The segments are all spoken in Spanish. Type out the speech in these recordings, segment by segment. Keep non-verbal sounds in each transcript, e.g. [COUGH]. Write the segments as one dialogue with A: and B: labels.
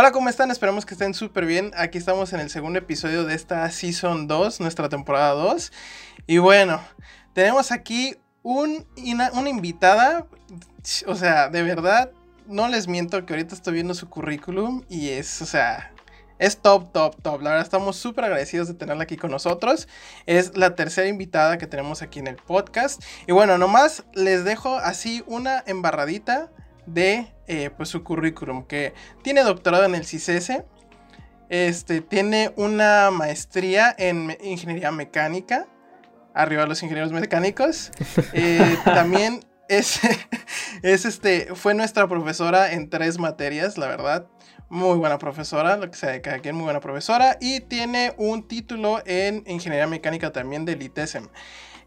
A: Hola, ¿cómo están? Esperamos que estén súper bien. Aquí estamos en el segundo episodio de esta Season 2, nuestra temporada 2. Y bueno, tenemos aquí un, una, invitada, o sea, de verdad, no les miento que ahorita estoy viendo su currículum y es, o sea, es top, top, top. La verdad estamos súper agradecidos de tenerla aquí con nosotros. Es la tercera invitada que tenemos aquí en el podcast. Y bueno, nomás les dejo así una embarradita de eh, pues su currículum, que tiene doctorado en el CICESE, este, tiene una maestría en ingeniería mecánica, arriba los ingenieros mecánicos, [LAUGHS] eh, también es, [LAUGHS] es este, fue nuestra profesora en tres materias, la verdad, muy buena profesora, lo que sea de cada quien, muy buena profesora, y tiene un título en ingeniería mecánica también del ITESM.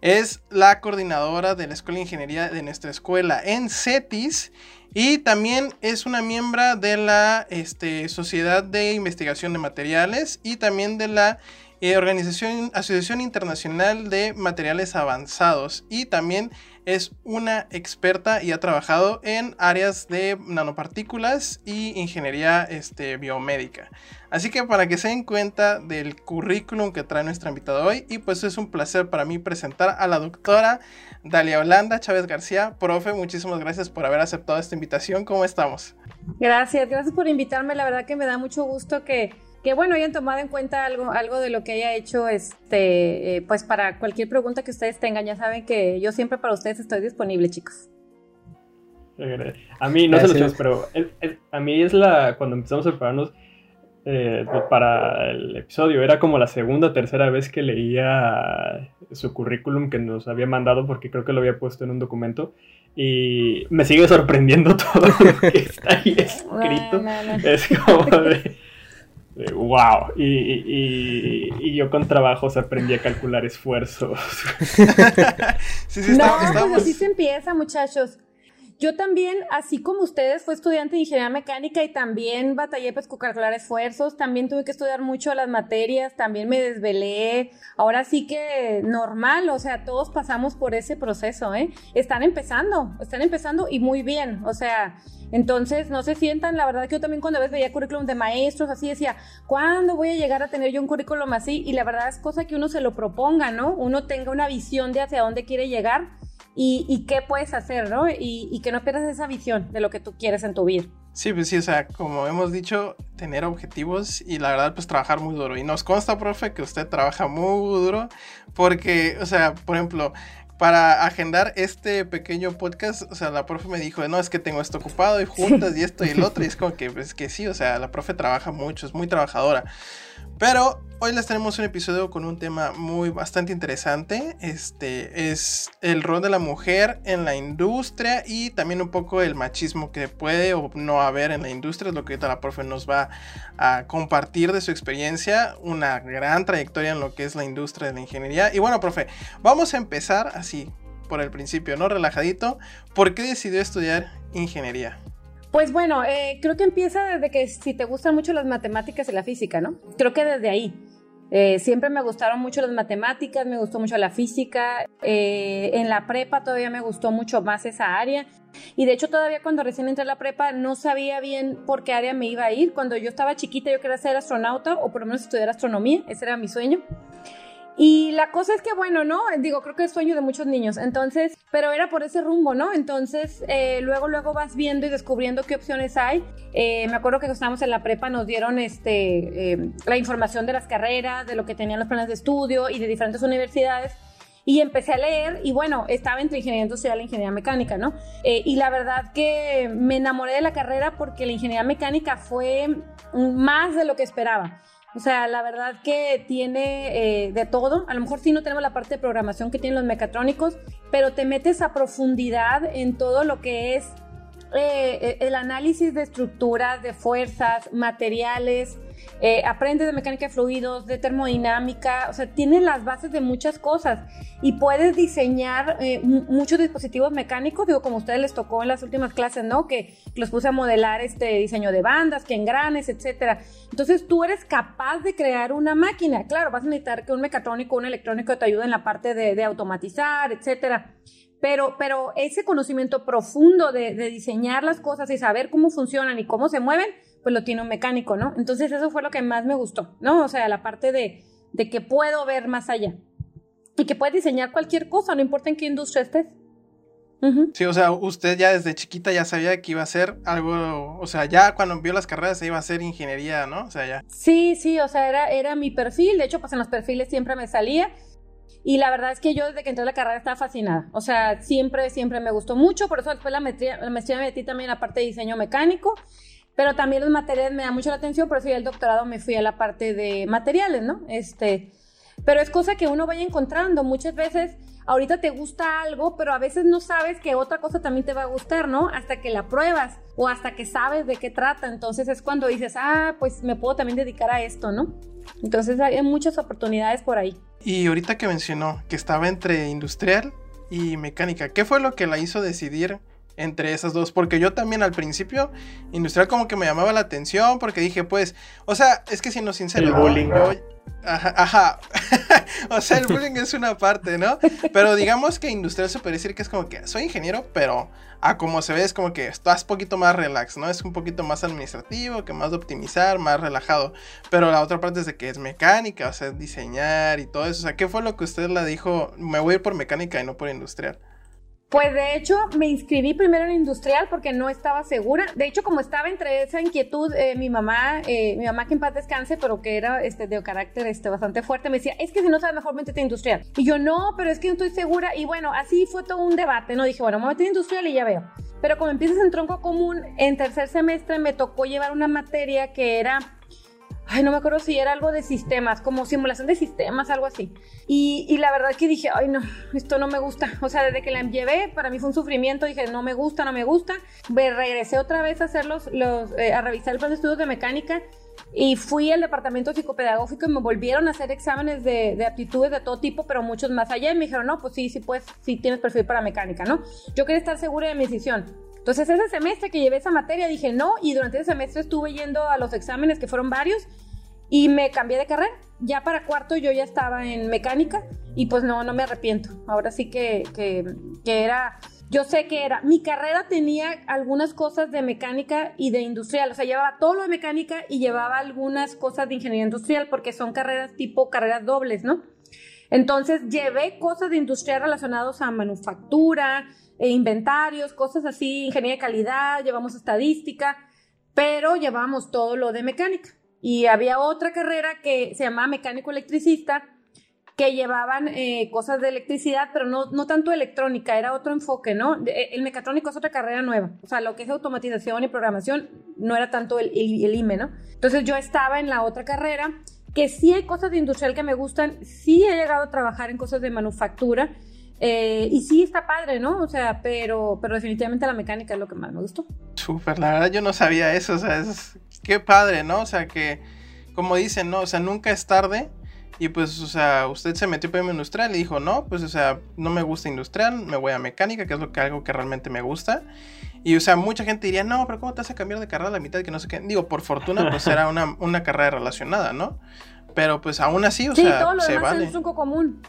A: Es la coordinadora de la Escuela de Ingeniería de nuestra escuela en CETIS y también es una miembro de la este, Sociedad de Investigación de Materiales y también de la eh, Organización, Asociación Internacional de Materiales Avanzados. Y también es una experta y ha trabajado en áreas de nanopartículas y ingeniería este, biomédica. Así que para que se den cuenta del currículum que trae nuestra invitada hoy, y pues es un placer para mí presentar a la doctora Dalia Holanda Chávez García. Profe, muchísimas gracias por haber aceptado esta invitación. ¿Cómo estamos?
B: Gracias, gracias por invitarme. La verdad que me da mucho gusto que que bueno, hayan tomado en cuenta algo, algo de lo que haya hecho, este, eh, pues para cualquier pregunta que ustedes tengan, ya saben que yo siempre para ustedes estoy disponible, chicos.
C: A mí, no sé lo pero a mí es la, cuando empezamos a prepararnos eh, pues, para el episodio, era como la segunda o tercera vez que leía su currículum que nos había mandado, porque creo que lo había puesto en un documento, y me sigue sorprendiendo [LAUGHS] todo lo que está ahí [LAUGHS] escrito. Es como de wow. Y, yo con trabajos aprendí a calcular esfuerzos. [LAUGHS]
B: sí, sí, no, pues así se empieza, muchachos. Yo también, así como ustedes, fui estudiante de ingeniería mecánica y también batallé calcular esfuerzos, también tuve que estudiar mucho las materias, también me desvelé. Ahora sí que normal, o sea, todos pasamos por ese proceso, ¿eh? Están empezando, están empezando y muy bien, o sea, entonces, no se sientan, la verdad que yo también cuando ves veía currículum de maestros, así decía, ¿cuándo voy a llegar a tener yo un currículum así? Y la verdad es cosa que uno se lo proponga, ¿no? Uno tenga una visión de hacia dónde quiere llegar y, qué puedes hacer, ¿no? Y, que no pierdas esa visión de lo que tú quieres en tu vida.
A: Sí, pues sí, o sea, como hemos dicho, tener objetivos y la verdad, pues trabajar muy duro. Y nos consta, profe, que usted trabaja muy duro porque, o sea, por ejemplo, para agendar este pequeño podcast, o sea, la profe me dijo, no, es que tengo esto ocupado y juntas y esto y el otro, y es [LAUGHS] como que, pues que sí, o sea, la profe trabaja mucho, es muy trabajadora. Pero hoy les tenemos un episodio con un tema muy bastante interesante. Este es el rol de la mujer en la industria y también un poco el machismo que puede o no haber en la industria. Es lo que ahorita la profe nos va a compartir de su experiencia, una gran trayectoria en lo que es la industria de la ingeniería. Y bueno, profe, vamos a empezar así por el principio, ¿no? Relajadito. ¿Por qué decidió estudiar ingeniería?
B: Pues bueno, eh, creo que empieza desde que si te gustan mucho las matemáticas y la física, ¿no? Creo que desde ahí. Eh, siempre me gustaron mucho las matemáticas, me gustó mucho la física. Eh, en la prepa todavía me gustó mucho más esa área. Y de hecho todavía cuando recién entré a la prepa no sabía bien por qué área me iba a ir. Cuando yo estaba chiquita yo quería ser astronauta o por lo menos estudiar astronomía, ese era mi sueño. Y la cosa es que, bueno, ¿no? Digo, creo que es sueño de muchos niños. Entonces, pero era por ese rumbo, ¿no? Entonces, eh, luego, luego vas viendo y descubriendo qué opciones hay. Eh, me acuerdo que estábamos en la prepa nos dieron este, eh, la información de las carreras, de lo que tenían los planes de estudio y de diferentes universidades. Y empecé a leer y bueno, estaba entre ingeniería industrial e ingeniería mecánica, ¿no? y la verdad que me enamoré de la carrera porque la ingeniería mecánica fue más de lo que esperaba. O sea, la verdad que tiene eh, de todo. A lo mejor sí no tenemos la parte de programación que tienen los mecatrónicos, pero te metes a profundidad en todo lo que es eh, el análisis de estructuras, de fuerzas, materiales, eh, aprendes de mecánica de fluidos, de termodinámica, o sea, tienes las bases de muchas cosas y puedes diseñar eh, muchos dispositivos mecánicos, digo, como a ustedes les tocó en las últimas clases, ¿no? Que los puse a modelar este diseño de bandas, que engranes, etcétera. Entonces tú eres capaz de crear una máquina. Claro, vas a necesitar que un mecatrónico un electrónico te ayude en la parte de, de automatizar, etcétera. Pero, pero ese conocimiento profundo de, de diseñar las cosas y saber cómo funcionan y cómo se mueven, pues lo tiene un mecánico, ¿no? Entonces eso fue lo que más me gustó, ¿no? O sea, la parte de, de que puedo ver más allá y que puedes diseñar cualquier cosa, no importa en qué industria estés.
A: Sí, o sea, usted ya desde chiquita ya sabía que iba a ser algo, o sea, ya cuando vio las carreras se iba a hacer ingeniería, ¿no? O sea, ya.
B: Sí, sí, o sea, era, era mi perfil, de hecho, pues en los perfiles siempre me salía. Y la verdad es que yo desde que entré a la carrera estaba fascinada. O sea, siempre, siempre me gustó mucho. Por eso después la maestría, la maestría me metí también en la parte de diseño mecánico. Pero también los materiales me dan mucho la atención. Por eso ya el doctorado me fui a la parte de materiales, ¿no? Este, pero es cosa que uno vaya encontrando. Muchas veces ahorita te gusta algo, pero a veces no sabes que otra cosa también te va a gustar, ¿no? Hasta que la pruebas o hasta que sabes de qué trata. Entonces es cuando dices, ah, pues me puedo también dedicar a esto, ¿no? Entonces hay muchas oportunidades por ahí.
A: Y ahorita que mencionó que estaba entre industrial y mecánica, ¿qué fue lo que la hizo decidir entre esas dos, porque yo también al principio, industrial como que me llamaba la atención, porque dije, pues, o sea, es que siendo sincero, el bullying. ajá, ajá. [LAUGHS] o sea, el bullying es una parte, ¿no? Pero digamos que industrial se puede decir que es como que soy ingeniero, pero a como se ve es como que estás un poquito más relax, ¿no? Es un poquito más administrativo, que más de optimizar, más relajado. Pero la otra parte es de que es mecánica, o sea, diseñar y todo eso. O sea, ¿qué fue lo que usted le dijo? Me voy a ir por mecánica y no por industrial.
B: Pues de hecho me inscribí primero en industrial porque no estaba segura. De hecho, como estaba entre esa inquietud, eh, mi mamá, eh, mi mamá que en paz descanse, pero que era este, de carácter este, bastante fuerte, me decía, es que si no sabes mejor métete industrial. Y yo no, pero es que no estoy segura. Y bueno, así fue todo un debate, ¿no? Dije, bueno, me voy a industrial y ya veo. Pero como empiezas en tronco común, en tercer semestre me tocó llevar una materia que era ay, no me acuerdo si era algo de sistemas, como simulación de sistemas, algo así. Y, la verdad que dije, ay, no, esto no me gusta. O sea, desde que la llevé, para mí fue un sufrimiento. Dije, no me gusta, no me gusta. Me regresé otra vez a hacer los, eh, a revisar el plan de estudios de mecánica y fui al departamento psicopedagógico y me volvieron a hacer exámenes de, de, aptitudes de todo tipo, pero muchos más allá. Y me dijeron, no, pues sí, sí, pues sí tienes perfil para mecánica, ¿no? Yo quería estar segura de mi decisión. Entonces ese semestre que llevé esa materia dije no y durante ese semestre estuve yendo a los exámenes que fueron varios y me cambié de carrera. Ya para cuarto yo ya estaba en mecánica y pues no, no me arrepiento. Ahora sí que, que, era, yo sé que era, mi carrera tenía algunas cosas de mecánica y de industrial, o sea, llevaba todo lo de mecánica y llevaba algunas cosas de ingeniería industrial porque son carreras tipo carreras dobles, ¿no? Entonces llevé cosas de industrial relacionadas a manufactura, inventarios, cosas así, ingeniería de calidad, llevamos estadística, pero llevamos todo lo de mecánica. Y había otra carrera que se llamaba mecánico electricista, que llevaban eh, cosas de electricidad, pero no, no tanto electrónica, era otro enfoque, ¿no? Eh, el mecatrónico es otra carrera nueva, o sea, lo que es automatización y programación no era tanto el, el, el IME, ¿no? Entonces yo estaba en la otra carrera, que sí hay cosas de industrial que me gustan, sí he llegado a trabajar en cosas de manufactura, eh, y sí está padre, ¿no? O sea, pero, pero definitivamente la mecánica es lo que más me gustó.
A: Súper, la verdad yo no sabía eso, o sea, es, qué padre, ¿no? O sea, que, como dicen, ¿no? O sea, nunca es tarde. Y pues, o sea, usted se metió en industrial y dijo, no, pues, o sea, no me gusta industrial, me voy a mecánica, que es lo que, algo que realmente me gusta. Y, o sea, mucha gente diría, no, pero ¿cómo te hace cambiar de carrera a la mitad? Que no sé qué. Digo, por fortuna, pues era una, una carrera relacionada, ¿no? Pero pues aún así, o sea,
B: todo lo se vale. es un tronco común.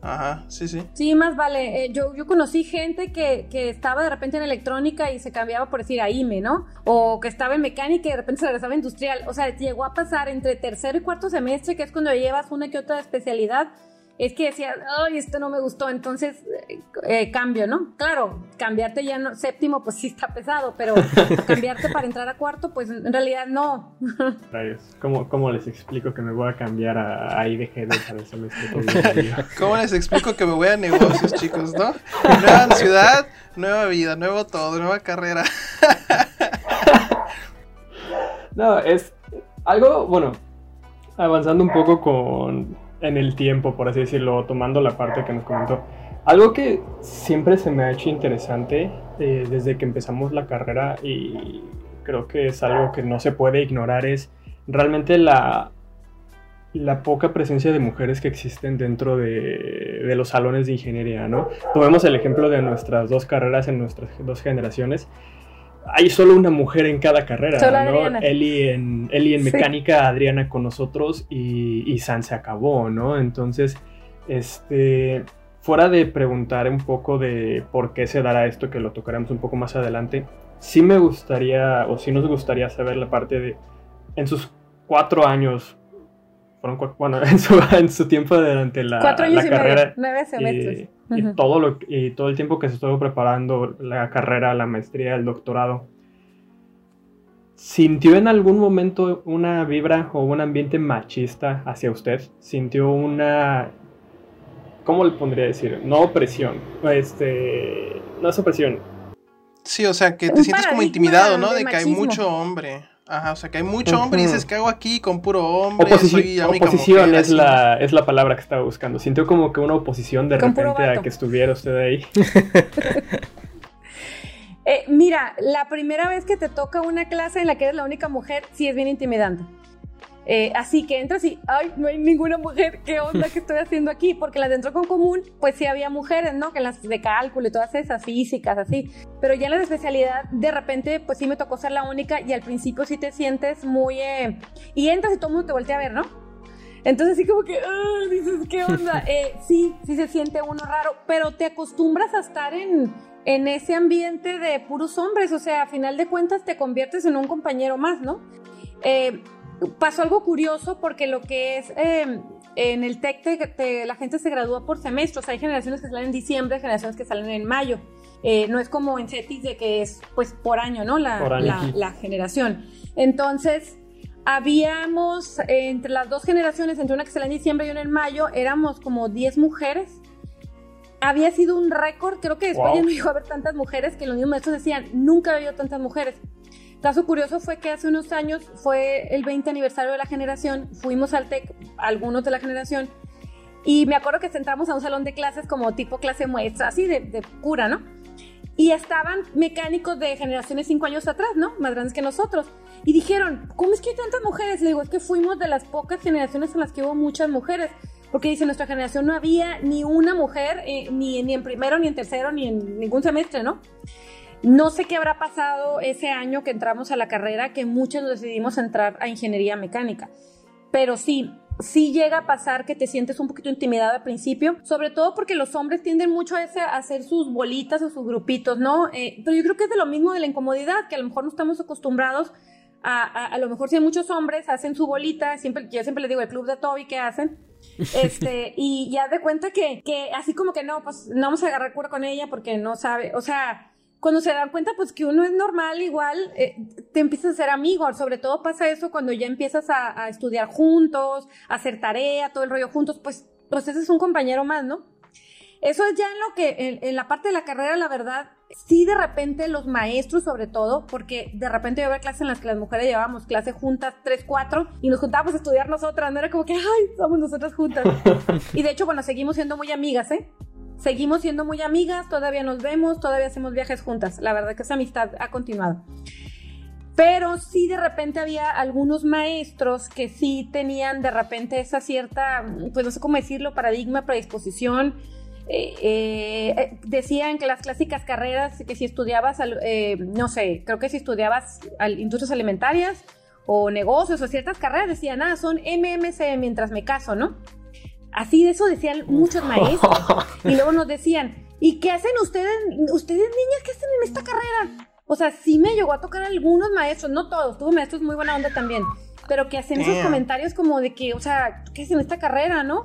A: Ajá, sí, sí.
B: Sí, más vale. Eh, yo, yo conocí gente que, que, estaba de repente en electrónica y se cambiaba por decir a IME, ¿no? O que estaba en mecánica y de repente se regresaba a industrial. O sea, llegó a pasar entre tercero y cuarto semestre, que es cuando llevas una que otra especialidad es que decías, ay, esto no me gustó, entonces eh, eh, cambio, ¿no? Claro, cambiarte ya no, séptimo, pues sí está pesado, pero [LAUGHS] cambiarte para entrar a cuarto, pues en realidad no. [LAUGHS]
C: ¿Cómo, ¿Cómo, les explico que me voy a cambiar a, a IDG para el semestre?
A: ¿Cómo les explico que me voy a negocios, chicos, no? Nueva ciudad, nueva vida, nuevo todo, nueva carrera. [LAUGHS]
C: no, es algo, bueno, avanzando un poco con en el tiempo, por así decirlo, tomando la parte que nos comentó. Algo que siempre se me ha hecho interesante eh, desde que empezamos la carrera y creo que es algo que no se puede ignorar es realmente la, la poca presencia de mujeres que existen dentro de, de, los salones de ingeniería, ¿no? Tomemos el ejemplo de nuestras dos carreras en nuestras dos generaciones hay solo una mujer en cada carrera, ¿no? Eli en, Eli en mecánica, Adriana con nosotros y, y, San se acabó, ¿no? Entonces, este, fuera de preguntar un poco de por qué se dará esto, que lo tocaremos un poco más adelante, sí me gustaría, o sí nos gustaría saber la parte de, en sus cuatro años, bueno, [LAUGHS] en su, en su tiempo durante la,
B: cuatro años
C: la
B: y
C: carrera.
B: Medio, nueve semestres.
C: Y, y todo lo, y todo el tiempo que se estuvo preparando, la carrera, la maestría, el doctorado. ¿Sintió en algún momento una vibra o un ambiente machista hacia usted? ¿Sintió una... ¿Cómo le pondría decir? No opresión. Este... No es opresión.
A: Sí, o sea, que te
B: Un
A: sientes como intimidado, ¿no?
B: de
A: De, que hay mucho hombre. Ajá, o sea, que hay mucho hombre y dices, ¿qué hago aquí con puro hombre?
C: Oposici- oposición
A: mujer,
C: es
A: así.
C: la, es la palabra que estaba buscando. Sintió como que una oposición de
B: Con
C: repente a que estuviera usted ahí. [LAUGHS]
B: Eh, mira, la primera vez que te toca una clase en la que eres la única mujer, sí es bien intimidante. Eh, así que entras y, ay, no hay ninguna mujer, ¿qué onda que estoy haciendo aquí? Porque las de con común, pues sí había mujeres, ¿no? Que las de cálculo y todas esas, físicas, así. Pero ya en la de especialidad, de repente, pues sí me tocó ser la única y al principio sí te sientes muy... eh, y entras y todo el mundo te voltea a ver, ¿no? Entonces sí como que, ah, dices, ¿qué onda? [LAUGHS] Eh, sí, sí se siente uno raro, pero te acostumbras a estar en, en ese ambiente de puros hombres, o sea, a final de cuentas te conviertes en un compañero más, ¿no? Eh, pasó algo curioso porque lo que es eh, en el TEC te- te- la gente se gradúa por semestres, hay generaciones que salen en diciembre, generaciones que salen en mayo. Eh, no es como en CETIS de que es pues por año, ¿no? La,
C: Por año,
B: la-
C: sí.
B: la generación. Entonces, habíamos eh, entre las dos generaciones, entre una que sale en diciembre y una en mayo, éramos como 10 mujeres. Había sido un récord, creo que después
C: Wow.
B: ya no llegó a haber tantas mujeres, que los mismos maestros decían, nunca había habido tantas mujeres. Caso curioso fue que hace unos años fue el 20 aniversario de la generación, fuimos al TEC, algunos de la generación, y me acuerdo que entramos a un salón de clases como tipo clase muestra, así de, de cura, ¿no? Y estaban mecánicos de generaciones cinco años atrás, ¿no? Más grandes que nosotros. Y dijeron, ¿cómo es que hay tantas mujeres? Le digo, es que fuimos de las pocas generaciones en las que hubo muchas mujeres. Porque dice, nuestra generación no había ni una mujer, eh, ni, ni en primero, ni en tercero, ni en ningún semestre, ¿no? No sé qué habrá pasado ese año que entramos a la carrera, que muchos decidimos entrar a ingeniería mecánica. Pero sí, sí llega a pasar que te sientes un poquito intimidado al principio, sobre todo porque los hombres tienden mucho a, hacer sus bolitas o sus grupitos, ¿no? Eh, pero yo creo que es de lo mismo de la incomodidad, que a lo mejor no estamos acostumbrados a, a, a lo mejor si hay muchos hombres, hacen su bolita, siempre, yo siempre les digo, el club de Toby, ¿qué hacen? [LAUGHS] Este, y ya de cuenta que, que así como que no, pues no vamos a agarrar cura con ella porque no sabe, o sea, cuando se dan cuenta pues que uno es normal igual, eh, te empiezas a ser amigo, sobre todo pasa eso cuando ya empiezas a, a estudiar juntos, a hacer tarea, todo el rollo juntos, pues, pues ese es un compañero más, ¿no? Eso es ya en lo que, en, en la parte de la carrera, la verdad, sí de repente los maestros sobre todo, porque de repente yo había clases en las que las mujeres llevábamos clase juntas, tres, cuatro, y nos juntábamos a estudiar nosotras, no era como que, ay, somos nosotras juntas. [LAUGHS] y de hecho, bueno, seguimos siendo muy amigas, ¿eh? Seguimos siendo muy amigas, todavía nos vemos, todavía hacemos viajes juntas. La verdad que esa amistad ha continuado. Pero sí de repente había algunos maestros que sí tenían de repente esa cierta, pues no sé cómo decirlo, paradigma, predisposición. Eh, eh, eh, decían que las clásicas carreras, que si estudiabas, eh, no sé, creo que si estudiabas industrias alimentarias o negocios o ciertas carreras, decían, ah, son MMC mientras me caso, ¿no? Así de eso decían muchos maestros. [LAUGHS] Y luego nos decían, ¿y qué hacen ustedes, ustedes niñas, qué hacen en esta carrera? O sea, sí me llegó a tocar algunos maestros, no todos, tuve maestros muy buena onda también, pero que hacen esos comentarios como de que, o sea, ¿qué hacen en esta carrera, no?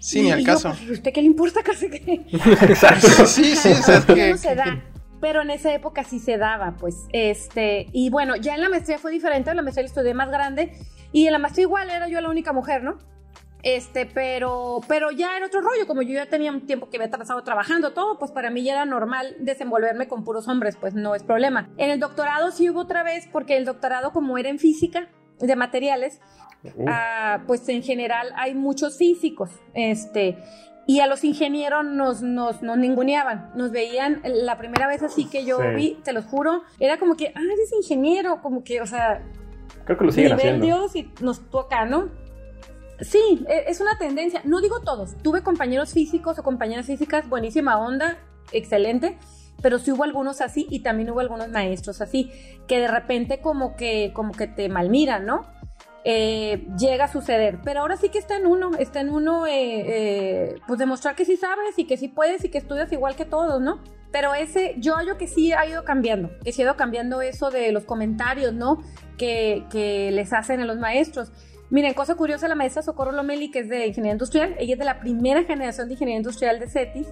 A: Sí, ni al
B: y yo,
A: caso.
B: pues, ¿Usted qué le importa [LAUGHS] casi que? [LAUGHS]
C: Exacto.
A: Sí, sí, o sea, que,
B: no se da. Pero en esa época sí se daba, pues. Este, y bueno, ya en la maestría fue diferente, en la maestría la estudié más grande, y en la maestría igual era yo la única mujer, ¿no? Este, pero, pero ya era otro rollo, como yo ya tenía un tiempo que había pasado trabajando todo, pues para mí ya era normal desenvolverme con puros hombres, pues no es problema. En el doctorado sí hubo otra vez, porque el doctorado como era en física de materiales,
C: Uh,
B: ah, pues en general hay muchos físicos, este, y a los ingenieros nos, nos, nos ninguneaban, nos veían la primera vez así que yo
C: Sí.
B: vi, te los juro, era como que, ah, eres ingeniero, como que, o sea,
C: creo que lo siguen
B: nivel
C: haciendo.
B: Dios y nos toca, ¿no? Sí, e- es una tendencia, no digo todos, tuve compañeros físicos o compañeras físicas, buenísima onda, excelente, pero sí hubo algunos así y también hubo algunos maestros así, que de repente como que, como que te malmiran, ¿no? eh, llega a suceder. Pero ahora sí que está en uno, está en uno, eh, eh, pues demostrar que sí sabes y que sí puedes y que estudias igual que todos, ¿no? Pero ese, yo hallo que sí ha ido cambiando, que sí ha ido cambiando eso de los comentarios, ¿no? Que, que les hacen a los maestros. Miren, cosa curiosa, la maestra Socorro Lomeli, que es de Ingeniería Industrial, ella es de la primera generación de Ingeniería Industrial de CETIS,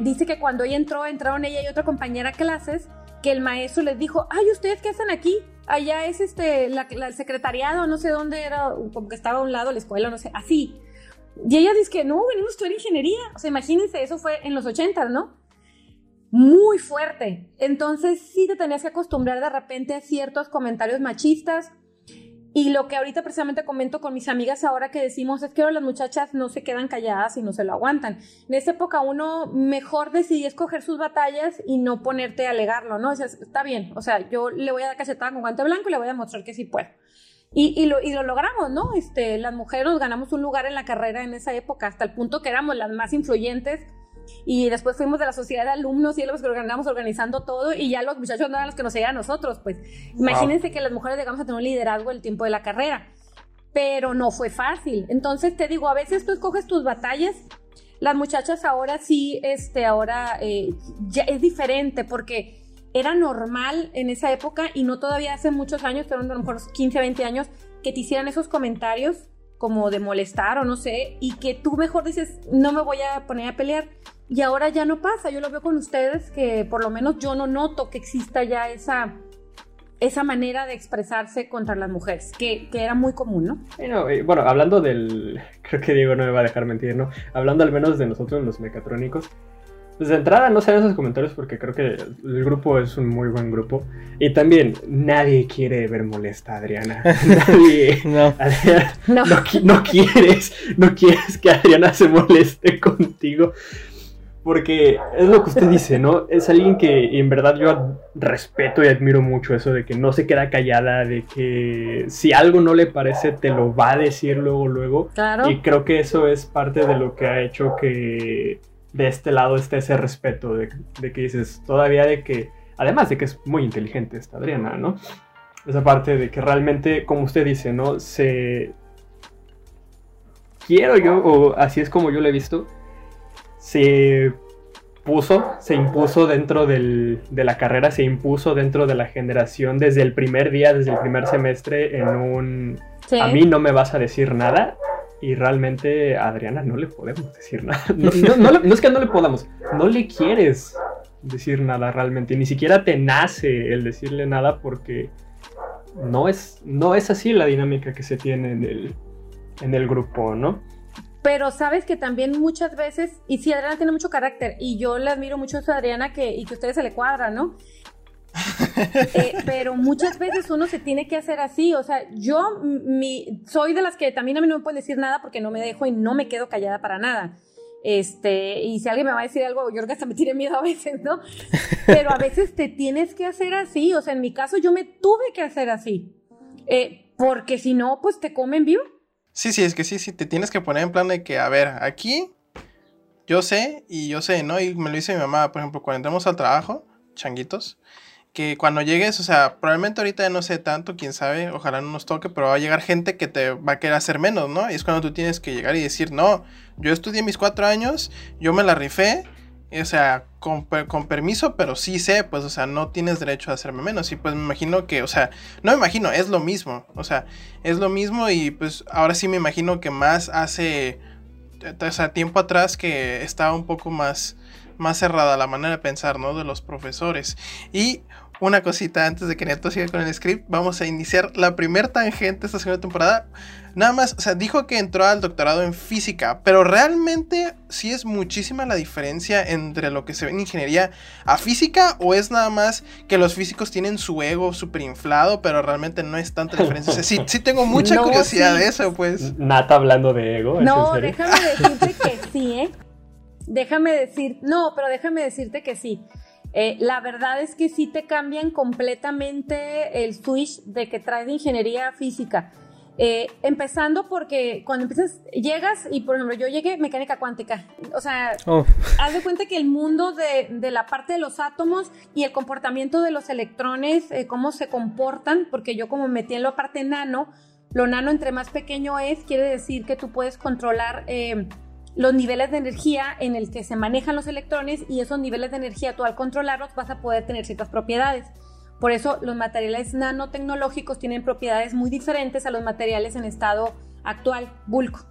B: dice que cuando ella entró, entraron ella y otra compañera a clases, que el maestro les dijo, ay, ¿ustedes qué hacen aquí? Allá es este, la, el secretariado, no sé dónde era, como que estaba a un lado la escuela, no sé, así. Y ella dice que no, venimos a estudiar ingeniería. O sea, imagínense, eso fue en los 80, ¿no? Muy fuerte. Entonces sí te tenías que acostumbrar de repente a ciertos comentarios machistas, y lo que ahorita precisamente comento con mis amigas ahora que decimos es que ahora las muchachas no se quedan calladas y no se lo aguantan. En esa época uno mejor decidía escoger sus batallas y no ponerte a alegarlo, ¿no? O sea, está bien, o sea, yo le voy a dar cachetada con guante blanco y le voy a mostrar que sí puedo. Y, y, lo, y lo logramos, ¿no? Este, las mujeres nos ganamos un lugar en la carrera en esa época, hasta el punto que éramos las más influyentes y después fuimos de la sociedad de alumnos y los que andamos organizando todo y ya los muchachos no eran los que nos seguían a nosotros, pues imagínense que las mujeres llegamos a tener un liderazgo el tiempo de la carrera, pero no fue fácil. Entonces te digo, a veces tú escoges tus batallas, las muchachas ahora sí, este, ahora eh, ya es diferente porque era normal en esa época y no todavía hace muchos años, pero a lo mejor 15, 20 años, que te hicieran esos comentarios como de molestar o no sé, y que tú mejor dices, no me voy a poner a pelear. Y ahora ya no pasa, yo lo veo con ustedes que por lo menos yo no noto que exista ya esa, esa manera de expresarse contra las mujeres, que, que era muy común, ¿no?
C: bueno, hablando del, [LAUGHS] creo que Diego no me va a dejar mentir, ¿no? Hablando al menos de nosotros los mecatrónicos, desde entrada no sean esos comentarios porque creo que el grupo es un muy buen grupo. Y también nadie quiere ver molesta a Adriana. [LAUGHS] Nadie. no. no. no. quieres, no quieres que Adriana se moleste contigo. Porque es lo que usted dice, ¿no? Es alguien que en verdad yo respeto y admiro mucho eso de que no se queda callada, de que si algo no le parece te lo va a decir luego, luego.
B: Claro.
C: Y creo que eso es parte de lo que ha hecho que de este lado esté ese respeto de, que dices, todavía de que, además de que es muy inteligente esta Adriana, ¿no? Esa parte de que realmente, como usted dice, ¿no? Se... Quiero yo, o así es como yo lo he visto, se puso, se impuso dentro de la carrera, se impuso dentro de la generación desde el primer día, desde el primer semestre, en un... A mí no me vas a decir nada, y realmente a Adriana no le podemos decir [LAUGHS] nada. No, es que no le podamos, no le quieres decir nada realmente. Ni siquiera te nace el decirle nada porque no es, no es así la dinámica que se tiene en el, en el grupo, ¿no?
B: Pero sabes que también muchas veces, y sí, Adriana tiene mucho carácter, y yo le admiro mucho a Adriana que, y que a ustedes se le cuadra, ¿no? [LAUGHS] Eh, pero muchas veces uno se tiene que hacer así, o sea, yo mi, soy de las que también a mí no me pueden decir nada porque no me dejo y no me quedo callada para nada. Este, y si alguien me va a decir algo, yo hasta me tiene miedo a veces, ¿no? Pero a veces te tienes que hacer así, o sea, en mi caso yo me tuve que hacer así, eh, porque si no, pues te comen vivo.
A: Sí, sí, es que sí, sí, te tienes que poner en plan de que, a ver, aquí yo sé y yo sé, ¿no? Y me lo dice mi mamá, por ejemplo, cuando entramos al trabajo, changuitos, que cuando llegues, o sea, probablemente ahorita no sé tanto, quién sabe, ojalá no nos toque, pero va a llegar gente que te va a querer hacer menos, ¿no? Y es cuando tú tienes que llegar y decir, no, yo estudié mis cuatro años, yo me la rifé, o sea, con, con, permiso, pero sí sé, pues, o sea, no tienes derecho a hacerme menos. Y pues me imagino que, o sea, no me imagino, es lo mismo, o sea, es lo mismo y pues ahora sí me imagino que más hace, o sea, tiempo atrás que estaba un poco más más cerrada la manera de pensar, ¿no? De los profesores. Y una cosita antes de que Neto siga con el script, vamos a iniciar la primer tangente esta segunda temporada. Nada más, o sea, dijo que entró al doctorado en física, pero realmente sí es muchísima la diferencia entre lo que se ve en ingeniería a física o es nada más que los físicos tienen su ego súper inflado, pero realmente no es tanta diferencia. O sea, sí, sí tengo mucha [LAUGHS] curiosidad de eso, pues.
C: Nata hablando de ego.
B: No, déjame decirte que sí, ¿eh? Déjame decir, no, pero déjame decirte que sí. Eh, la verdad es que sí te cambian completamente el switch de que traes de ingeniería física. Eh, empezando porque cuando empiezas, llegas y por ejemplo yo llegué mecánica cuántica. O sea, oh. haz de cuenta que el mundo de, de, la parte de los átomos y el comportamiento de los electrones, eh, cómo se comportan, porque yo como metí en la parte nano, Lo nano entre más pequeño es, quiere decir que tú puedes controlar eh, los niveles de energía en el que se manejan los electrones y esos niveles de energía tú al controlarlos vas a poder tener ciertas propiedades. Por eso los materiales nanotecnológicos tienen propiedades muy diferentes a los materiales en estado actual, bulk.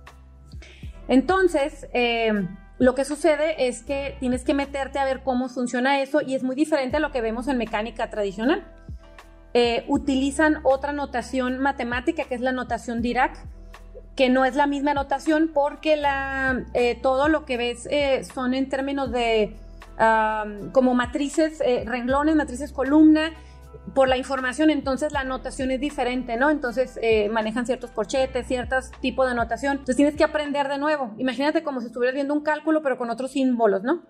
B: Entonces, eh, lo que sucede es que tienes que meterte a ver cómo funciona eso y es muy diferente a lo que vemos en mecánica tradicional. Eh, utilizan otra notación matemática que es la notación Dirac, que no es la misma notación porque eh, todo lo que ves eh, son en términos de como matrices, renglones, matrices columna, por la información, entonces la notación es diferente, ¿no? Entonces manejan ciertos corchetes, ciertos tipos de notación. Entonces tienes que aprender de nuevo. Imagínate como si estuvieras viendo un cálculo, pero con otros símbolos, ¿no?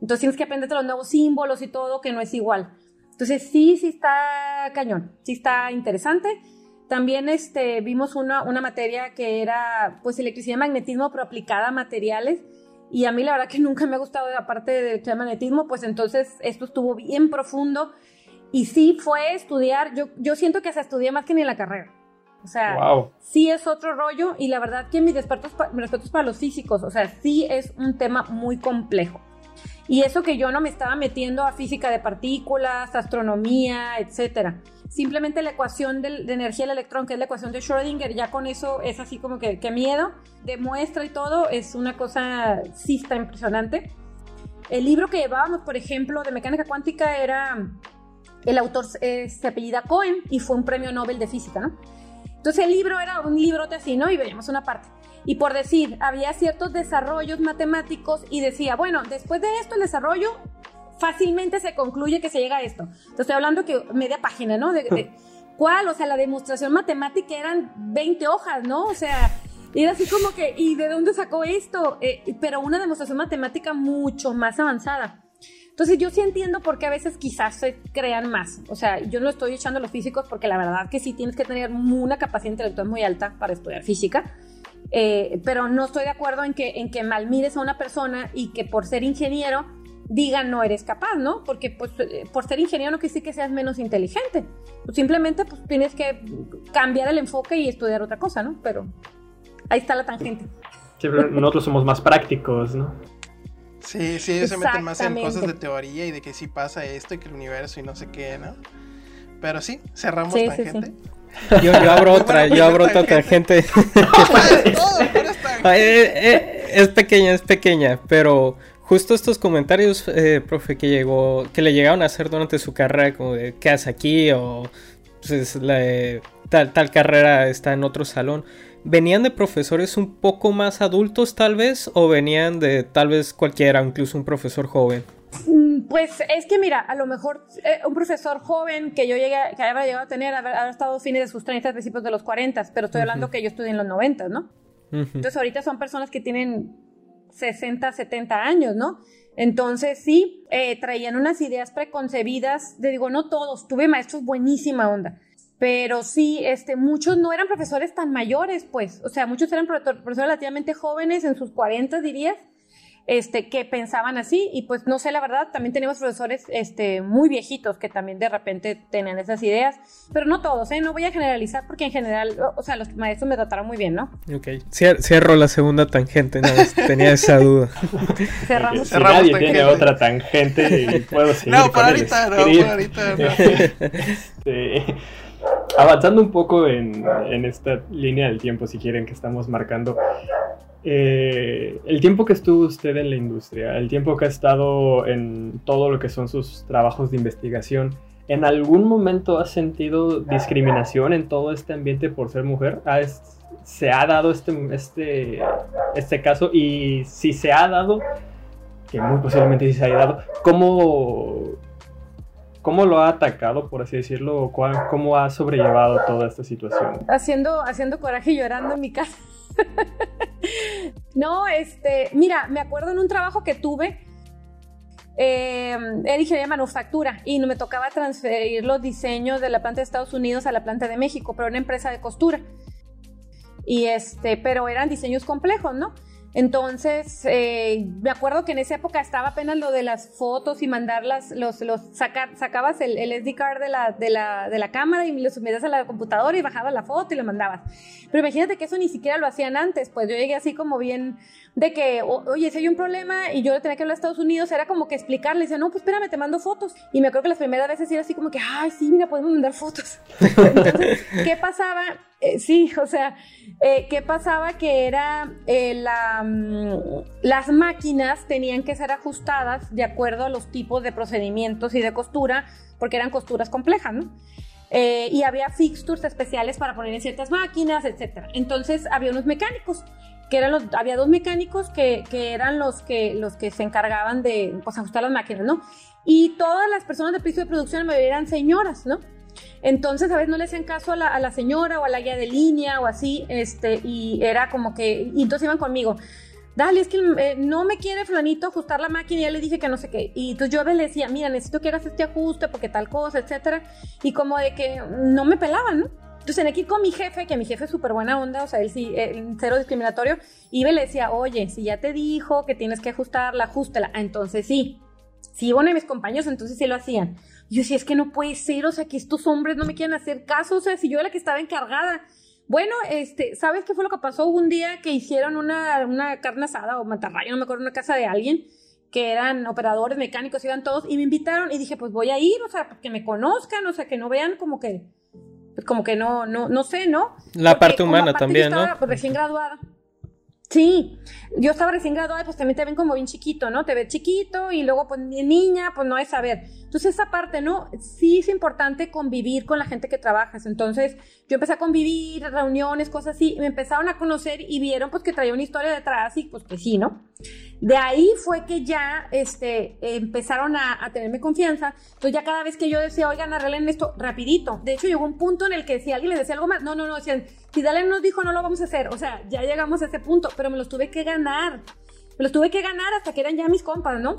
B: Entonces tienes que aprender los nuevos símbolos y todo, que no es igual. Entonces sí, sí está cañón, sí está interesante. También este, vimos una, una materia que era pues electricidad y magnetismo, pero aplicada a materiales. Y a mí la verdad que nunca me ha gustado, aparte de electricidad y magnetismo, pues entonces esto estuvo bien profundo. Y sí fue estudiar, yo, yo siento que se estudié más que ni en la carrera. O sea, sí es otro rollo y la verdad que mis respetos, mis respetos para los físicos, o sea, sí es un tema muy complejo. Y eso que yo no me estaba metiendo a física de partículas, astronomía, etcétera. Simplemente la ecuación de, energía del electrón, que es la ecuación de Schrödinger, ya con eso es así como que, que miedo. Demuestra y todo, es una cosa, sí está impresionante. El libro que llevábamos, por ejemplo, de mecánica cuántica era, el autor eh, se apellida Cohen y fue un premio Nobel de física, ¿no? Entonces el libro era un librote así, ¿no? Y veíamos una parte. Y por decir, había ciertos desarrollos matemáticos y decía, bueno, después de esto el desarrollo fácilmente se concluye que se llega a esto. Entonces estoy hablando que media página, ¿no? De, [LAUGHS] ¿Cuál? O sea, la demostración matemática eran 20 hojas, ¿no? O sea, era así como que, ¿y de dónde sacó esto? Eh, pero una demostración matemática mucho más avanzada. Entonces yo sí entiendo por qué a veces quizás se crean más. O sea, yo no estoy echando a los físicos porque la verdad que sí tienes que tener una capacidad intelectual muy alta para estudiar física. Eh, pero no estoy de acuerdo en que, en que malmires a una persona y que por ser ingeniero digan no eres capaz, ¿no? Porque pues, eh, por ser ingeniero no quiere decir que seas menos inteligente. Pues, simplemente pues, tienes que cambiar el enfoque y estudiar otra cosa, ¿no? Pero ahí está la tangente.
C: Sí, nosotros somos más prácticos, ¿no?
A: Sí, sí, ellos se meten más en cosas de teoría y de que sí pasa esto y que el universo y no sé qué, ¿no? Pero sí, cerramos tangente.
D: Yo, yo abro [LAUGHS] otra, yo abro otra tangente. Eh, eh, es pequeña, es pequeña, pero justo estos comentarios, eh, profe, que llegó, que le llegaron a hacer durante su carrera, como de ¿qué hace aquí? o pues, tal, tal carrera está en otro salón. ¿Venían de profesores un poco más adultos tal vez? ¿O venían de tal vez cualquiera, incluso un profesor joven?
B: Mm, pues es que mira, a lo mejor eh, un profesor joven que yo llegué, que había llegado a tener, haber, estado fines de sus 30, principios de los 40, pero estoy hablando que yo estudié en los 90, ¿no? Entonces ahorita son personas que tienen 60, 70 años, ¿no? Entonces sí, eh, traían unas ideas preconcebidas, te digo, no todos, tuve maestros buenísima onda, pero sí, este, muchos no eran profesores tan mayores, pues, o sea, muchos eran profesores relativamente jóvenes, en sus 40 dirías, este, que pensaban así y pues no sé la verdad, también tenemos profesores este, muy viejitos que también de repente tenían esas ideas, pero no todos, ¿eh? no voy a generalizar porque en general, o sea, los maestros me trataron muy bien, ¿no?
D: Ok, cierro la segunda tangente, no, tenía esa duda. [LAUGHS]
C: Cerramos. Si nadie tiene otra tangente y puedo seguir
A: No, por ahorita, no, por ahorita
C: no. Avanzando un poco en, en esta línea del tiempo, si quieren, que estamos marcando, eh, el tiempo que estuvo usted en la industria, el tiempo que ha estado en todo lo que son sus trabajos de investigación, ¿en algún momento ha sentido discriminación en todo este ambiente por ser mujer? ¿Se ha dado este, este, este caso? Y si se ha dado, que muy posiblemente sí se haya dado, ¿cómo, ¿Cómo lo ha atacado, por así decirlo? ¿Cómo ha sobrellevado toda esta situación?
B: Haciendo, haciendo coraje y llorando en mi casa. [LAUGHS] no, este, mira, me acuerdo en un trabajo que tuve, eh, era ingeniería de manufactura y me tocaba transferir los diseños de la planta de Estados Unidos a la planta de México, pero una empresa de costura. Y este, pero eran diseños complejos, ¿no? Entonces, eh, me acuerdo que en esa época estaba apenas lo de las fotos y mandarlas, los, los sacar, sacabas el, el, SD card de la, de, la, de la cámara y lo subías a la computadora y bajabas la foto y lo mandabas. Pero imagínate que eso ni siquiera lo hacían antes, pues yo llegué así como bien de que, oye, si hay un problema y yo le tenía que hablar a Estados Unidos, era como que explicarle, decía, no, pues espérame, te mando fotos. Y me acuerdo que las primeras veces era así como que, ay, sí, mira, podemos mandar fotos. [LAUGHS] Entonces, ¿qué pasaba? Eh, sí, o sea, eh, ¿qué pasaba? Que era eh, la, mm, las máquinas tenían que ser ajustadas de acuerdo a los tipos de procedimientos y de costura, porque eran costuras complejas, ¿no? y había fixtures especiales para poner en ciertas máquinas, etc. Entonces había unos mecánicos, que eran los, había dos mecánicos que, eran los que, se encargaban de pues, ajustar las máquinas, ¿no? Y todas las personas del piso de producción me eran señoras, ¿no? Entonces, a veces no le hacían caso a la, a señora o a la guía de línea o así, este, y era como que, y entonces iban conmigo. Dale, es que eh, no me quiere Flanito ajustar la máquina y ya le dije que no sé qué. Y entonces yo le decía, mira, necesito que hagas este ajuste porque tal cosa, etcétera. Y como de que no me pelaban, ¿no? Entonces tenía que ir con mi jefe, que mi jefe es súper buena onda, o sea, él sí, cero discriminatorio, y le decía, oye, si ya te dijo que tienes que ajustarla, ajustela. Entonces sí. Si uno de mis compañeros, entonces sí lo hacían. Yo sí, es que no puede ser, o sea, que estos hombres no me quieren hacer caso, o sea, si yo era la que estaba encargada. Bueno, este, ¿sabes qué fue lo que pasó un día que hicieron una, una carne asada o matarrayo, no me acuerdo, una casa de alguien? que eran operadores mecánicos, iban todos, y me invitaron y dije, pues voy a ir, o sea, que me conozcan, o sea, que no vean como que, como que no, no, no sé, ¿no?
D: La parte humana también,
B: ¿no? Recién graduada. Sí, yo estaba recién graduada, pues también te ven como bien chiquito, ¿no? Te ves chiquito y luego pues niña, pues no es saber. Entonces esa parte, ¿no? Sí es importante convivir con la gente que trabajas. Entonces yo empecé a convivir, reuniones, cosas así, y me empezaron a conocer y vieron pues que traía una historia detrás y pues que sí, ¿no? De ahí fue que ya este, empezaron a, a, tenerme confianza. Entonces ya cada vez que yo decía, oigan, arreglen esto rapidito. De hecho llegó un punto en el que si alguien les decía algo más, no, no, no, si Dale nos dijo no lo vamos a hacer. O sea, ya llegamos a ese punto, pero me los tuve que ganar. Me los tuve que ganar hasta que eran ya mis compas, ¿no?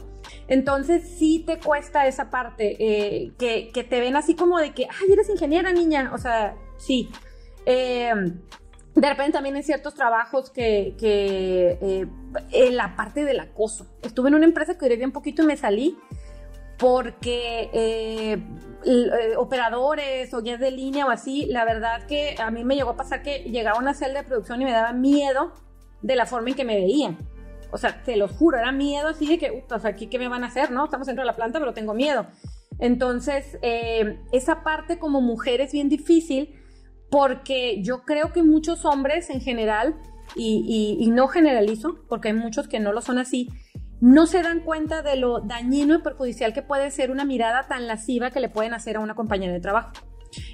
B: Entonces sí te cuesta esa parte, eh, que, te ven así como de que, ay, eres ingeniera, niña. O sea, sí. Eh, de repente también en ciertos trabajos que, que eh, en la parte del acoso. Estuve en una empresa que duré bien poquito y me salí porque eh, operadores o guías de línea o así, la verdad que a mí me llegó a pasar que llegaba una celda de producción y me daba miedo de la forma en que me veían. O sea, te lo juro, era miedo así de que, sea, aquí qué me van a hacer, ¿no? Estamos dentro de la planta, pero tengo miedo. Entonces, esa parte como mujer es bien difícil porque yo creo que muchos hombres en general, y, no generalizo, porque hay muchos que no lo son así, no se dan cuenta de lo dañino y perjudicial que puede ser una mirada tan lasciva que le pueden hacer a una compañera de trabajo.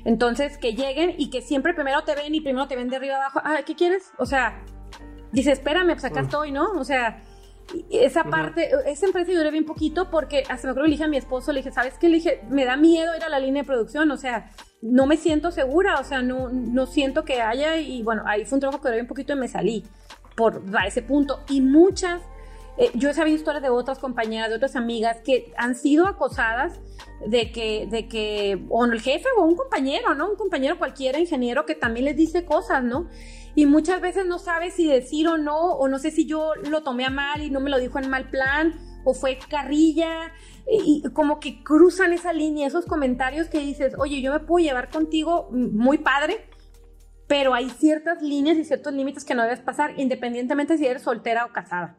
B: Entonces, que lleguen y que siempre primero te ven y primero te ven de arriba abajo. Ah, ¿qué quieres? O sea, dice, espérame, pues acá estoy, ¿no? O sea, esa parte, esa empresa yo duré bien poquito porque hasta me acuerdo le dije a mi esposo, le dije, ¿sabes qué? Le dije, me da miedo ir a la línea de producción, o sea, no me siento segura, o sea, no, no siento que haya, y bueno, ahí fue un trabajo que duré un poquito y me salí por a ese punto. Y muchas, eh, yo he sabido historias de otras compañeras, de otras amigas que han sido acosadas de que, de que, o el jefe o un compañero, ¿no? Un compañero cualquiera, ingeniero, que también les dice cosas, ¿no? Y muchas veces no sabes si decir o no, o no sé si yo lo tomé a mal y no me lo dijo en mal plan, o fue carrilla, y como que cruzan esa línea, esos comentarios que dices, oye, yo me puedo llevar contigo muy padre, pero hay ciertas líneas y ciertos límites que no debes pasar, independientemente si eres soltera o casada.